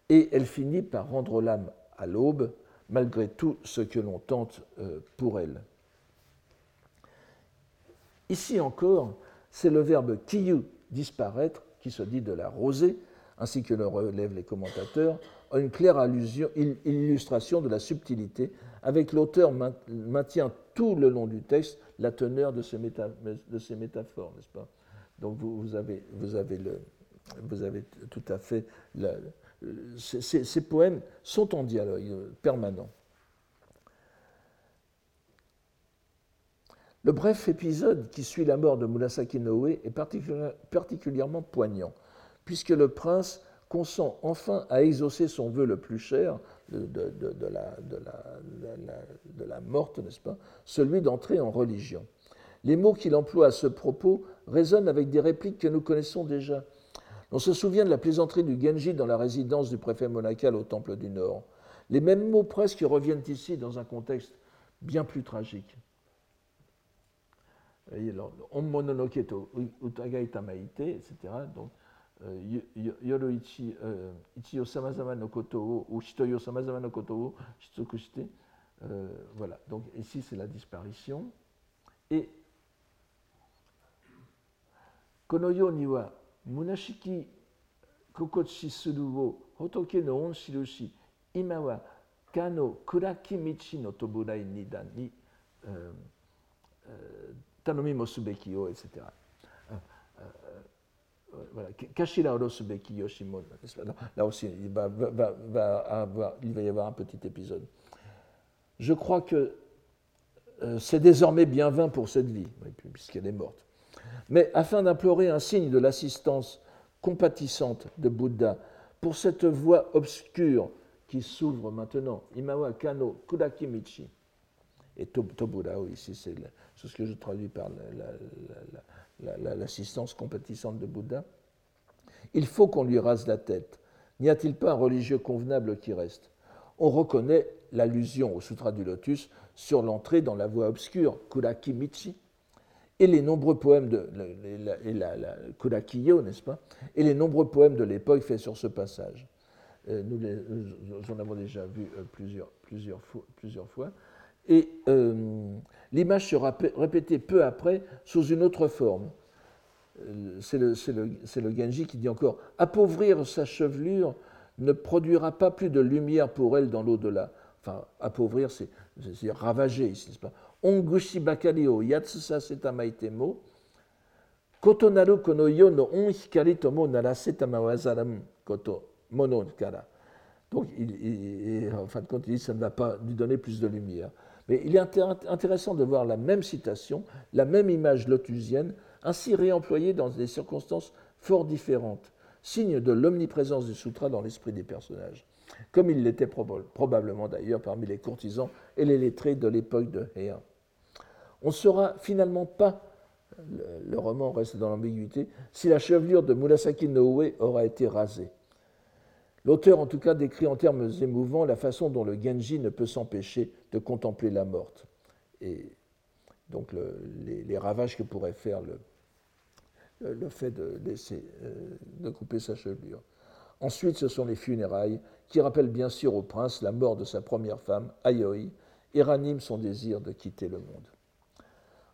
Et elle finit par rendre l'âme à l'aube, malgré tout ce que l'on tente euh, pour elle. Ici encore, c'est le verbe kiyu, disparaître, qui se dit de la rosée, ainsi que le relèvent les commentateurs, une claire allusion, illustration de la subtilité, avec l'auteur maintient tout le long du texte la teneur de ces, de ces métaphores, n'est-ce pas? Donc vous, avez, tout à fait... ces, ces, poèmes sont en dialogue euh, permanent. Le bref épisode qui suit la mort de Murasaki Noé est particulièrement poignant, puisque le prince consent enfin à exaucer son vœu le plus cher de, la, morte, n'est-ce pas, celui d'entrer en religion. Les mots qu'il emploie à ce propos résonnent avec des répliques que nous connaissons déjà. On se souvient de la plaisanterie du Genji dans la résidence du préfet monacal au Temple du Nord. Les mêmes mots presque reviennent ici dans un contexte bien plus tragique. On mononoke to etc. Donc, 夜一一応さまざまなことを人よさまざまなことを出力して、euh, voilà donc ici c'est la disparition et このようには虚しき心地するを仏の恩印今はかの暗き道の扉二段に、euh, euh, 頼みもすべきよ etc. voilà, Kashira Orosubeki Yoshimon. Là aussi, il va, avoir, il va y avoir un petit épisode. Je crois que euh, c'est désormais bien vain pour cette vie, puisqu'elle est morte. Mais afin d'implorer un signe de l'assistance compatissante de Bouddha pour cette voie obscure qui s'ouvre maintenant, Imawa Kano Kudakimichi, et Toburao, ici c'est ce que je traduis par la, la l'assistance compatissante de Bouddha, il faut qu'on lui rase la tête. N'y a-t-il pas un religieux convenable qui reste? On reconnaît l'allusion au Sutra du Lotus sur l'entrée dans la voie obscure, Kuraki Michi, et les nombreux poèmes de la, n'est-ce pas? Et les nombreux poèmes de l'époque faits sur ce passage. Euh, nous, en avons déjà vu euh, plusieurs, plusieurs fois. Et euh, l'image sera répétée peu après sous une autre forme. C'est le, Genji qui dit encore Appauvrir sa chevelure ne produira pas plus de lumière pour elle dans l'au-delà. Enfin, appauvrir, c'est ravager n'est-ce pas Ongushi bakari o yatsusa setamaitemo, kotonaru kono yo no on koto mono kara. Donc, en fin de compte, il dit ça ne va pas lui donner plus de lumière. Mais il est intéressant de voir la même citation, la même image lotusienne, ainsi réemployée dans des circonstances fort différentes, signe de l'omniprésence du sutra dans l'esprit des personnages, comme il l'était probablement d'ailleurs parmi les courtisans et les lettrés de l'époque de Heian. On ne saura finalement pas, le, roman reste dans l'ambiguïté, si la chevelure de Murasaki Noe aura été rasée. L'auteur, en tout cas, décrit en termes émouvants la façon dont le Genji ne peut s'empêcher de contempler la morte. Et donc les, ravages que pourrait faire le, fait euh, de couper sa chevelure. Ensuite, ce sont les funérailles qui rappellent bien sûr au prince la mort de sa première femme, Ayoi, et raniment son désir de quitter le monde.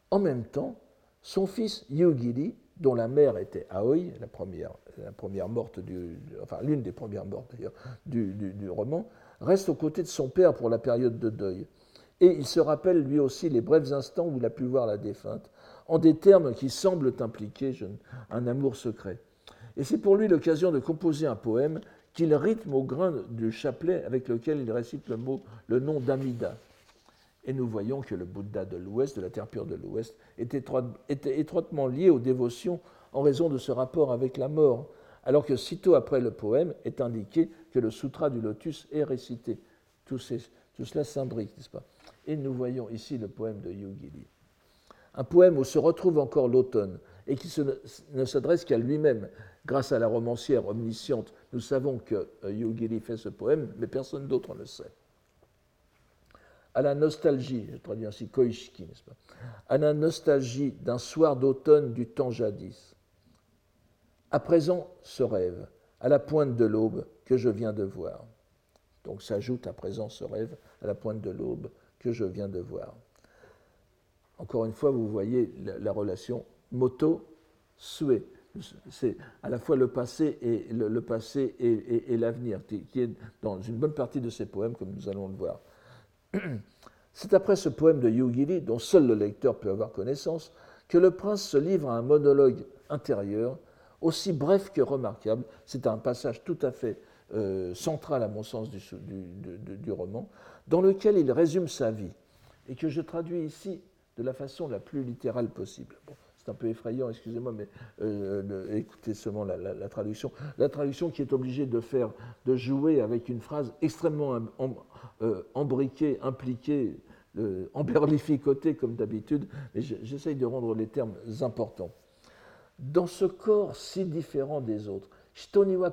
En même temps, son fils Yugiri, dont la mère était Aoi, la première, la première morte, enfin l'une des premières mortes d'ailleurs du, du, roman, reste aux côtés de son père pour la période de deuil. Et il se rappelle lui aussi les brefs instants où il a pu voir la défunte, en des termes qui semblent impliquer un amour secret. Et c'est pour lui l'occasion de composer un poème qu'il rythme au grain du chapelet avec lequel il récite le, mot, le nom d'Amida. Et nous voyons que le Bouddha de l'Ouest, de la terre pure de l'Ouest, était étroitement lié aux dévotions en raison de ce rapport avec la mort, alors que sitôt après le poème est indiqué que le sutra du lotus est récité. Tout, cela s'imbrique, n'est-ce pas? Et nous voyons ici le poème de Yugili. Un poème où se retrouve encore l'automne et qui ne s'adresse qu'à lui-même. Grâce à la romancière omnisciente, nous savons que euh, Yugili fait ce poème, mais personne d'autre ne le sait à la nostalgie, je traduis ainsi Koishiki, n'est-ce pas À la nostalgie d'un soir d'automne du temps jadis. À présent, ce rêve, à la pointe de l'aube que je viens de voir. Donc s'ajoute à présent ce rêve, à la pointe de l'aube que je viens de voir. Encore une fois, vous voyez la, relation moto-souhait. C'est à la fois le passé et le, passé et l'avenir, qui est dans une bonne partie de ces poèmes, comme nous allons le voir. C'est après ce poème de Yugiri, dont seul le lecteur peut avoir connaissance, que le prince se livre à un monologue intérieur, aussi bref que remarquable. C'est un passage tout à fait euh, central, à mon sens, du, roman, dans lequel il résume sa vie, et que je traduis ici de la façon la plus littérale possible c'est un peu effrayant, excusez-moi, mais euh, écoutez seulement la, traduction. La traduction qui est obligée de faire, de jouer avec une phrase extrêmement euh, embriquée, impliquée, euh, emberlificotée comme d'habitude, mais j'essaye de rendre les termes importants. Dans ce corps si différent des autres, Shitoniwa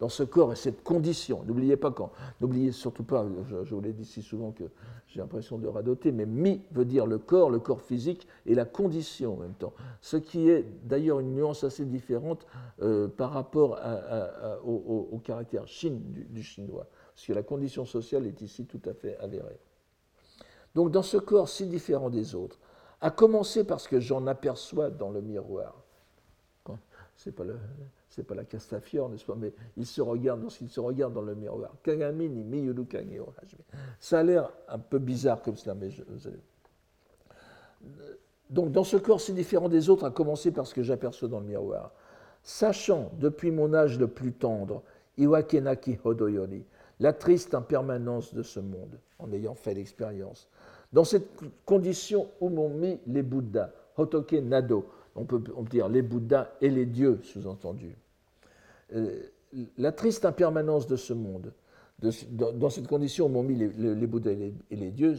dans ce corps et cette condition. N'oubliez pas quand, n'oubliez surtout pas, je, vous l'ai dit si souvent que j'ai l'impression de radoter, mais mi veut dire le corps, le corps physique et la condition en même temps. Ce qui est d'ailleurs une nuance assez différente euh, par rapport au, caractère du, chinois, parce que la condition sociale est ici tout à fait avérée. Donc dans ce corps si différent des autres, à commencer parce que j'en aperçois dans le miroir. C'est pas le, c'est pas la Castafiore, n'est-ce pas, mais il se regarde lorsqu'il se regarde dans le miroir. Kagami Ça a l'air un peu bizarre comme cela, mais je, donc dans ce corps si différent des autres, à commencer par ce que j'aperçois dans le miroir, sachant depuis mon âge le plus tendre, Iwakenaki Hodoyori, la triste impermanence de ce monde, en ayant fait l'expérience. Dans cette condition où m'ont mis les Bouddhas, Hotoke Nado, on peut, dire les Bouddhas et les dieux, sous-entendu. Euh, la triste impermanence de ce monde, dans, cette condition où m'ont mis les, Bouddhas et les, dieux,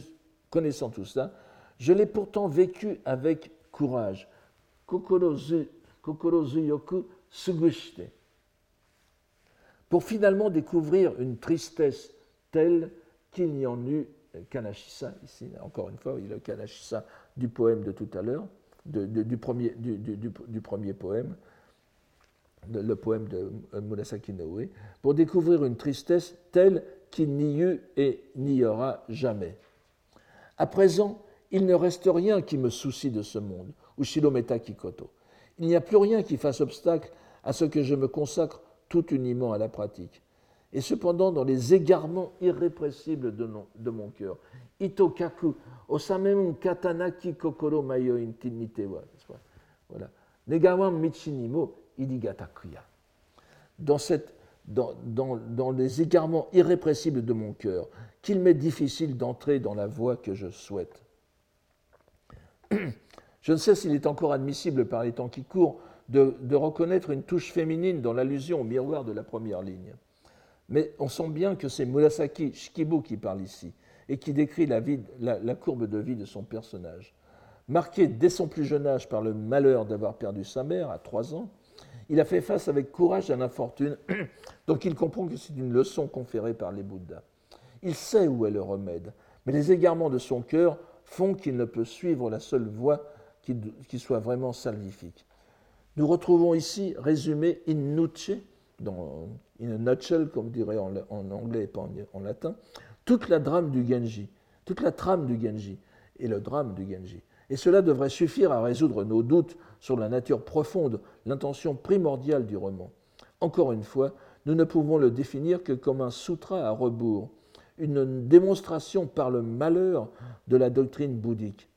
connaissant tout ça, je l'ai pourtant vécu avec courage. Pour finalement découvrir une tristesse telle qu'il n'y en eut Kanashisa, ici, encore une fois, il le Kanashisa du poème de tout à l'heure, du, premier, du, premier poème, le poème de Murasaki Noe, pour découvrir une tristesse telle qu'il n'y eut et n'y aura jamais. À présent, il ne reste rien qui me soucie de ce monde, Ushirometa Kikoto. Il n'y a plus rien qui fasse obstacle à ce que je me consacre tout uniment à la pratique. Et cependant, dans les égarements irrépressibles de, mon cœur, Itokaku, katanaki kokoro mayo intinitewa. Voilà. Negawan michinimo idigatakuya. Dans, les égarements irrépressibles de mon cœur, qu'il m'est difficile d'entrer dans la voie que je souhaite. Je ne sais s'il est encore admissible par les temps qui courent de reconnaître une touche féminine dans l'allusion au miroir de la première ligne. Mais on sent bien que c'est Murasaki Shikibu qui parle ici et qui décrit la, courbe de vie de son personnage. Marqué dès son plus jeune âge par le malheur d'avoir perdu sa mère à trois ans, il a fait face avec courage à l'infortune, donc il comprend que c'est une leçon conférée par les Bouddhas. Il sait où est le remède, mais les égarements de son cœur font qu'il ne peut suivre la seule voie qui, soit vraiment salvifique. Nous retrouvons ici résumé in dans, in a nutshell, comme dirait en, anglais et pas en, en, latin, toute la drame du Genji, toute la trame du Genji et le drame du Genji. Et cela devrait suffire à résoudre nos doutes sur la nature profonde, l'intention primordiale du roman. Encore une fois, nous ne pouvons le définir que comme un sutra à rebours, une démonstration par le malheur de la doctrine bouddhique.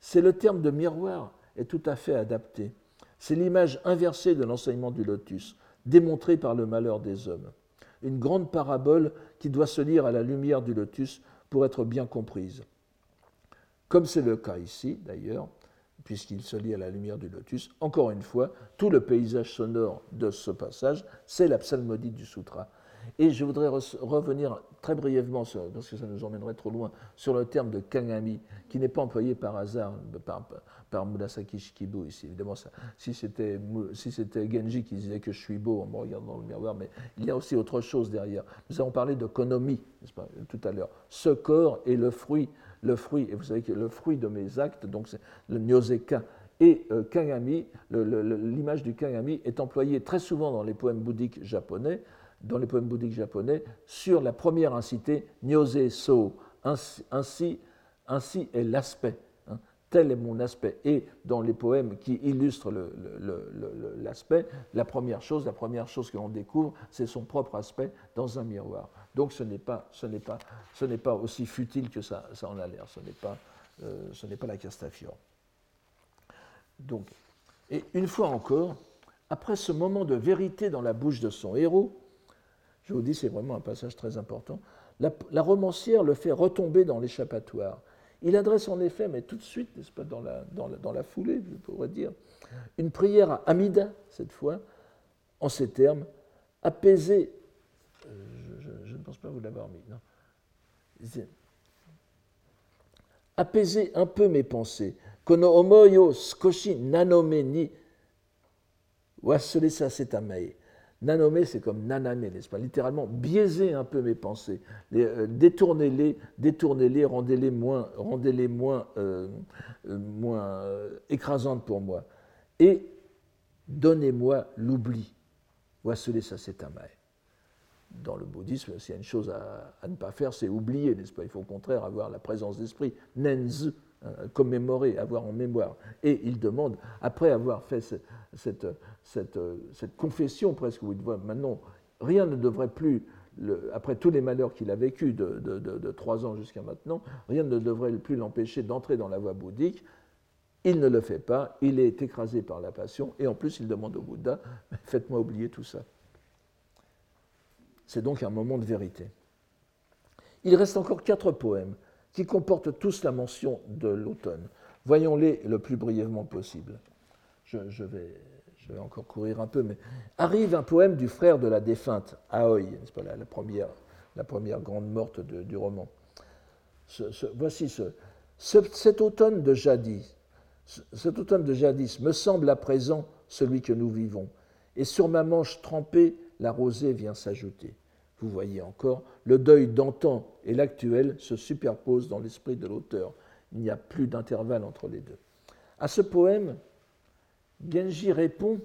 C'est le terme de miroir est tout à fait adapté. C'est l'image inversée de l'enseignement du lotus, démontrée par le malheur des hommes. Une grande parabole qui doit se lire à la lumière du lotus pour être bien comprise. Comme c'est le cas ici, d'ailleurs, puisqu'il se lit à la lumière du lotus, encore une fois, tout le paysage sonore de ce passage, c'est la psalmodie du sutra. Et je voudrais revenir très brièvement, parce que ça nous emmènerait trop loin, sur le terme de kangami, qui n'est pas employé par hasard par, par Murasaki Shikibu ici. Évidemment, si c'était Genji qui disait que je suis beau en me regardant dans le miroir, mais il y a aussi autre chose derrière. Nous avons parlé de konomi, tout à l'heure. Ce corps est le fruit, le fruit, et vous savez que le fruit de mes actes, donc c'est le nyoseka, et euh, kangami, l'image du kangami est employée très souvent dans les poèmes bouddhiques japonais, dans les poèmes bouddhiques japonais sur la première incité, Nyose So. Ainsi, est l'aspect. Hein. Tel est mon aspect. Et dans les poèmes qui illustrent l'aspect, la première chose, la première chose que l'on découvre, c'est son propre aspect dans un miroir. Donc ce n'est pas, pas, pas aussi futile que ça, en a l'air. Ce n'est pas, euh, pas la Castafiore. Donc, et une fois encore, après ce moment de vérité dans la bouche de son héros, je vous dis, c'est vraiment un passage très important. La, romancière le fait retomber dans l'échappatoire. Il adresse en effet, mais tout de suite, n'est-ce pas, dans la, foulée, je pourrais dire, une prière à Amida, cette fois, en ces termes apaiser. Euh, je, ne pense pas vous l'avoir mis, non. Apaiser un peu mes pensées. Kono omoyo skoshi nanome ni wasure sa setamei Nanomé, c'est comme naname, n'est-ce pas? Littéralement, biaiser un peu mes pensées, euh, détournez-les, détournez-les, rendez-les moins, moins, euh, euh moins écrasantes pour moi. Et donnez-moi l'oubli. Voici ça, c'est Dans le bouddhisme, s'il y a une chose à, à ne pas faire, c'est oublier, n'est-ce pas? Il faut au contraire avoir la présence d'esprit, nenzu, commémorer, avoir en mémoire. Et il demande, après avoir fait cette, cette, cette, cette confession presque, où il voit maintenant, rien ne devrait plus, après tous les malheurs qu'il a vécus de, de, de trois ans jusqu'à maintenant, rien ne devrait plus l'empêcher d'entrer dans la voie bouddhique. Il ne le fait pas, il est écrasé par la passion, et en plus il demande au Bouddha, faites-moi oublier tout ça. C'est donc un moment de vérité. Il reste encore quatre poèmes qui comportent tous la mention de l'automne. Voyons-les le plus brièvement possible. Je, vais, encore courir un peu, mais arrive un poème du frère de la défunte, Aoi, n'est-ce pas la, première, la première grande morte du roman. Voici ce, cet automne de jadis. Cet automne de jadis me semble à présent celui que nous vivons, et sur ma manche trempée, la rosée vient s'ajouter. Vous voyez encore, le deuil d'antan et l'actuel se superposent dans l'esprit de l'auteur. Il n'y a plus d'intervalle entre les deux. À ce poème, Genji répond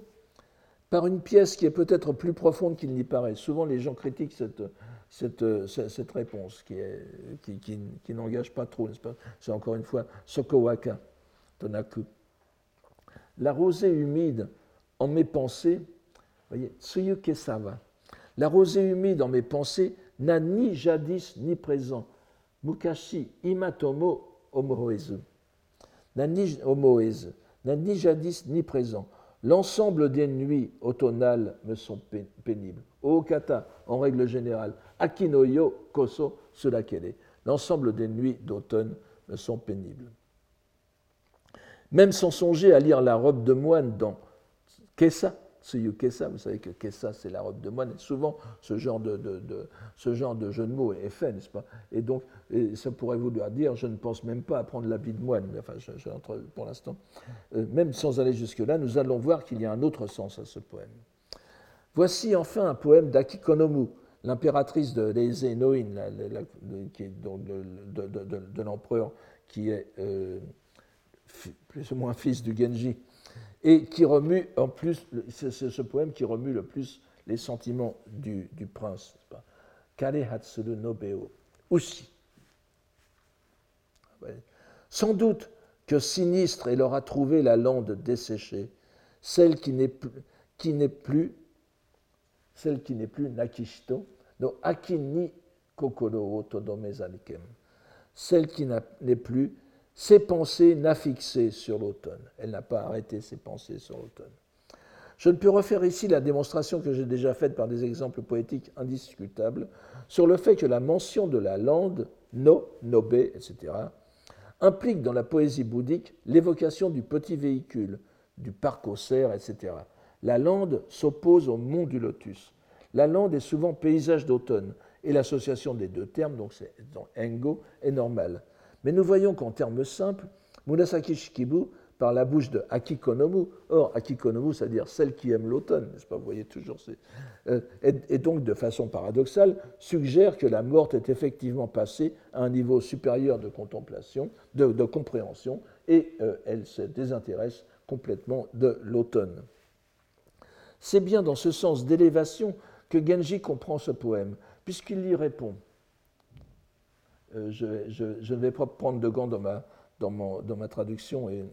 par une pièce qui est peut-être plus profonde qu'il n'y paraît. Souvent, les gens critiquent cette, réponse qui, n'engage pas trop, C'est encore une fois Sokowaka, Tonaku. La rosée humide en mes pensées, voyez, Tsuyuke-sawa. La rosée humide en mes pensées n'a ni jadis ni présent. Mukashi imatomo omoezu. N'a ni n'a ni jadis ni présent. L'ensemble des nuits automnales me sont pénibles. Okata, en règle générale, Akinoyo koso est. L'ensemble des nuits d'automne me sont pénibles. Même sans songer à lire la robe de moine dans Kessa, Kessa, vous savez que Kessa c'est la robe de moine, et souvent ce genre de, ce genre de jeu de mots est fait, n'est-ce pas? Et donc, ça pourrait vouloir dire, je ne pense même pas à prendre l'habit de moine, enfin, je, pour l'instant, euh, même sans aller jusque-là, nous allons voir qu'il y a un autre sens à ce poème. Voici enfin un poème d'Akikonomu, l'impératrice de l'Eise Noin, de, l'empereur qui est euh, plus ou moins fils du Genji et qui remue en plus, c'est ce poème qui remue le plus les sentiments du, prince. Kare Hatsuru Nobeo, aussi. Sans doute que sinistre elle aura trouvé la lande desséchée, celle qui n'est plus, celle qui n'est plus Nakishito, no Akini Kokoro Todome Zalikem, celle qui n'est plus ses pensées n'a fixé sur l'automne. Elle n'a pas arrêté ses pensées sur l'automne. Je ne peux refaire ici la démonstration que j'ai déjà faite par des exemples poétiques indiscutables sur le fait que la mention de la lande, no, nobe, etc., implique dans la poésie bouddhique l'évocation du petit véhicule, du parc aux cerfs, etc. La lande s'oppose au mont du lotus. La lande est souvent paysage d'automne, et l'association des deux termes, donc c'est engo, est normale. Mais nous voyons qu'en termes simples, Murasaki Shikibu, par la bouche de Akikonomu, or Akikonomu, c'est-à-dire celle qui aime l'automne, n'est-ce pas Vous voyez toujours, euh, et, donc de façon paradoxale, suggère que la morte est effectivement passée à un niveau supérieur de contemplation, de, compréhension, et euh, elle se désintéresse complètement de l'automne. C'est bien dans ce sens d'élévation que Genji comprend ce poème, puisqu'il y répond. Euh, je, ne vais pas prendre de gants dans ma, dans ma traduction et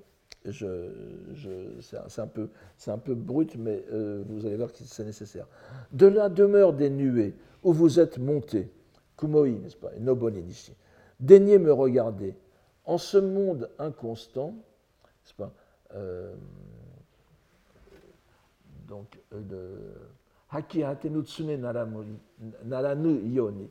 c'est un, peu, un peu brut, mais euh, vous allez voir que c'est nécessaire. De la demeure des nuées où vous êtes monté, Kumoi, n'est-ce pas, Noboni ici, daignez me regarder. En ce monde inconstant, n'est-ce pas, euh, donc, de Haki hatenu tsune naranu yoni.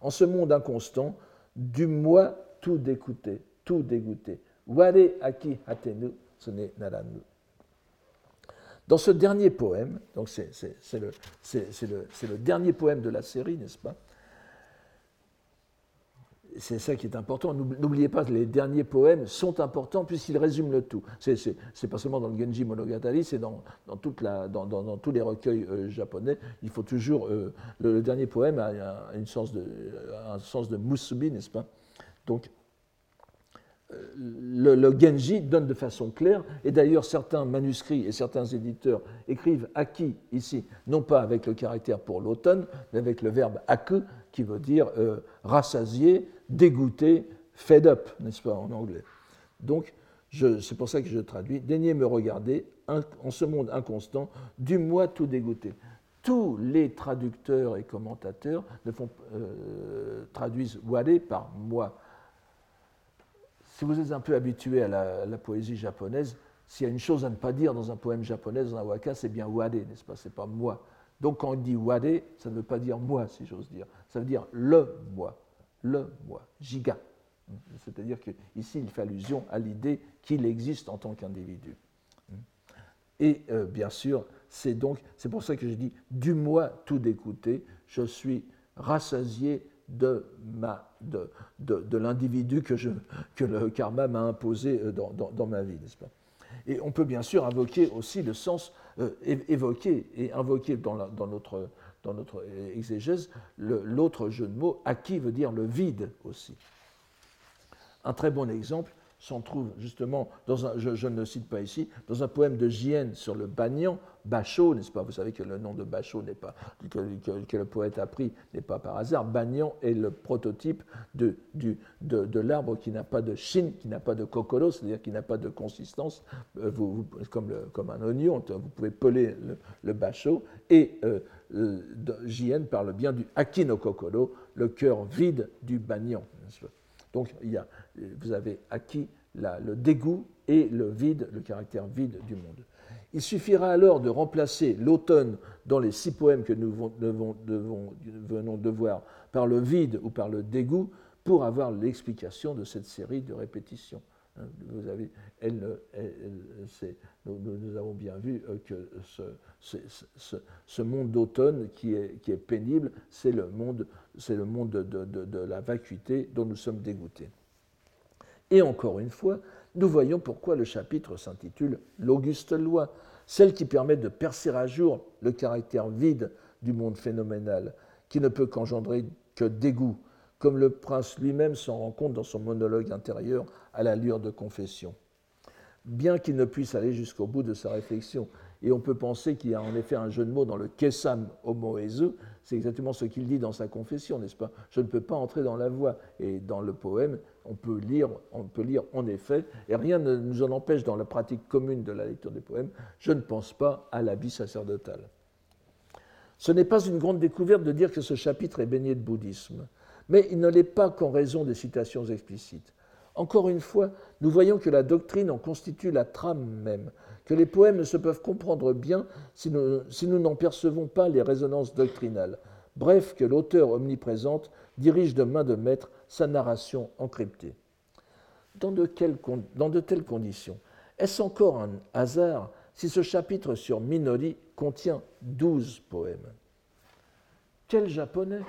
En ce monde inconstant, du moi tout dégoûté, tout dégoûté. Ware aki hatenu tsune naranu. Dans ce dernier poème, donc c'est le, dernier poème de la série, n'est-ce pas? C'est ça qui est important. N'oubliez pas que les derniers poèmes sont importants puisqu'ils résument le tout. C'est pas seulement dans le Genji Monogatari, c'est dans, dans, dans, tous les recueils euh, japonais. Il faut toujours. Euh, le, dernier poème a, une sens un sens de musubi, n'est-ce pas? Donc, euh, le, le, Genji donne de façon claire, et d'ailleurs certains manuscrits et certains éditeurs écrivent aki ici, non pas avec le caractère pour l'automne, mais avec le verbe aku, qui veut dire rassasier, dégoûté, fed up, n'est-ce pas, en anglais. Donc, c'est pour ça que je traduis Daignez me regarder, en ce monde inconstant, du moi tout dégoûté. Tous les traducteurs et commentateurs ne font, euh, traduisent wade par moi. Si vous êtes un peu habitué à la, poésie japonaise, s'il y a une chose à ne pas dire dans un poème japonais, dans un waka, c'est bien wade, n'est-ce pas C'est pas moi. Donc quand on dit wade, ça ne veut pas dire moi, si j'ose dire. Ça veut dire le moi le moi, giga. C'est-à-dire qu'ici, il fait allusion à l'idée qu'il existe en tant qu'individu. Et euh, bien sûr, c'est donc, c'est pour ça que je dis du moi tout d'écouter, je suis rassasié de, ma, de, l'individu que le karma m'a imposé euh, dans, dans, ma vie, n'est-ce pas? Et on peut bien sûr invoquer aussi le sens évoquer et invoquer dans, dans, notre, dans notre exégèse l'autre jeu de mots, acquis veut dire le vide aussi. Un très bon exemple s'en trouve justement, dans un, je, ne le cite pas ici, dans un poème de Gienne sur le Bagnan, Bachot, n'est-ce pas? Vous savez que le nom de Bachot n'est pas, que, le poète a pris n'est pas par hasard. Bagnan est le prototype de, du, de, l'arbre qui n'a pas de chine, qui n'a pas de cocolo, c'est-à-dire qui n'a pas de consistance, euh, vous, comme, le, comme, un oignon, vous pouvez peler le, Bachot. Et euh, Gienne parle bien du Akino-Cocolo, le cœur vide du Bagnan. Donc il y a, vous avez acquis le dégoût et le vide, le caractère vide du monde. Il suffira alors de remplacer l'automne dans les six poèmes que nous venons de voir par le vide ou par le dégoût pour avoir l'explication de cette série de répétitions. Nous, avons bien vu euh, que ce, monde d'automne qui est, pénible, c'est le monde, de, la vacuité dont nous sommes dégoûtés. Et encore une fois, nous voyons pourquoi le chapitre s'intitule L'Auguste Loi, celle qui permet de percer à jour le caractère vide du monde phénoménal, qui ne peut qu'engendrer que dégoût, comme le prince lui-même s'en rend compte dans son monologue intérieur à l'allure de confession. Bien qu'il ne puisse aller jusqu'au bout de sa réflexion, et on peut penser qu'il y a en effet un jeu de mots dans le Kessam homoézeux, c'est exactement ce qu'il dit dans sa confession, n'est-ce pas? Je ne peux pas entrer dans la voie. Et dans le poème, on peut lire, en effet, et rien ne nous en empêche dans la pratique commune de la lecture des poèmes, je ne pense pas à l'habit sacerdotal. Ce n'est pas une grande découverte de dire que ce chapitre est baigné de bouddhisme mais il ne l'est pas qu'en raison des citations explicites. Encore une fois, nous voyons que la doctrine en constitue la trame même, que les poèmes ne se peuvent comprendre bien si nous n'en percevons pas les résonances doctrinales. Bref, que l'auteur omniprésente dirige de main de maître sa narration encryptée. Dans de, de telles conditions, est-ce encore un hasard si ce chapitre sur Minori contient douze poèmes? Quel japonais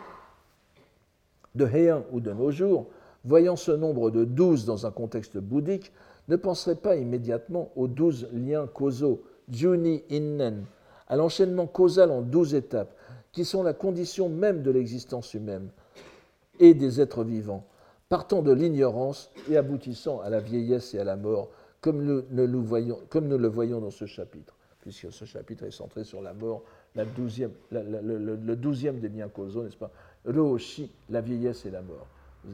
de Heian ou de nos jours, voyant ce nombre de douze dans un contexte bouddhique, ne penserait pas immédiatement aux douze liens causaux, Juni Innen, à l'enchaînement causal en douze étapes, qui sont la condition même de l'existence humaine et des êtres vivants, partant de l'ignorance et aboutissant à la vieillesse et à la mort, comme nous, le voyons, dans ce chapitre, puisque ce chapitre est centré sur la mort, la douzième, le douzième des liens causaux, n'est-ce pas? Roshi, la vieillesse et la mort.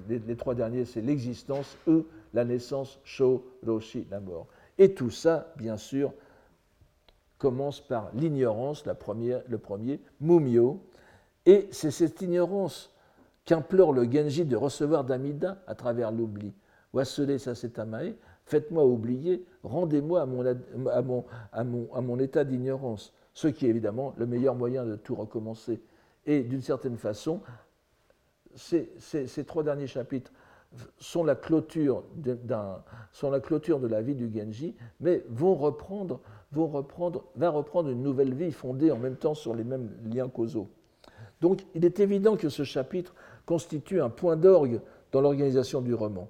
Les, trois derniers, c'est l'existence, eux, la naissance, Sho, Roshi, la mort. Et tout ça, bien sûr, commence par l'ignorance, le premier, Mumio, et c'est cette ignorance qu'implore le Genji de recevoir d'Amida à travers l'oubli. Wasele Sasetamae, faites-moi oublier, rendez-moi à mon, état d'ignorance, ce qui est évidemment le meilleur moyen de tout recommencer. Et d'une certaine façon, ces, trois derniers chapitres clôture sont la clôture de la vie du Genji, mais vont reprendre, va reprendre une nouvelle vie fondée en même temps sur les mêmes liens causaux. Donc il est évident que ce chapitre constitue un point d'orgue dans l'organisation du roman.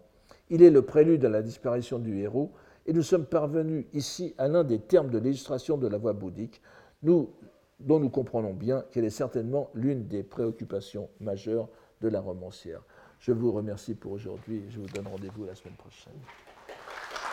Il est le prélude à la disparition du héros, et nous sommes parvenus ici à l'un des termes de l'illustration de la voie bouddhique. Dont nous comprenons bien qu'elle est certainement l'une des préoccupations majeures de la romancière. Je vous remercie pour aujourd'hui et je vous donne rendez-vous la semaine prochaine.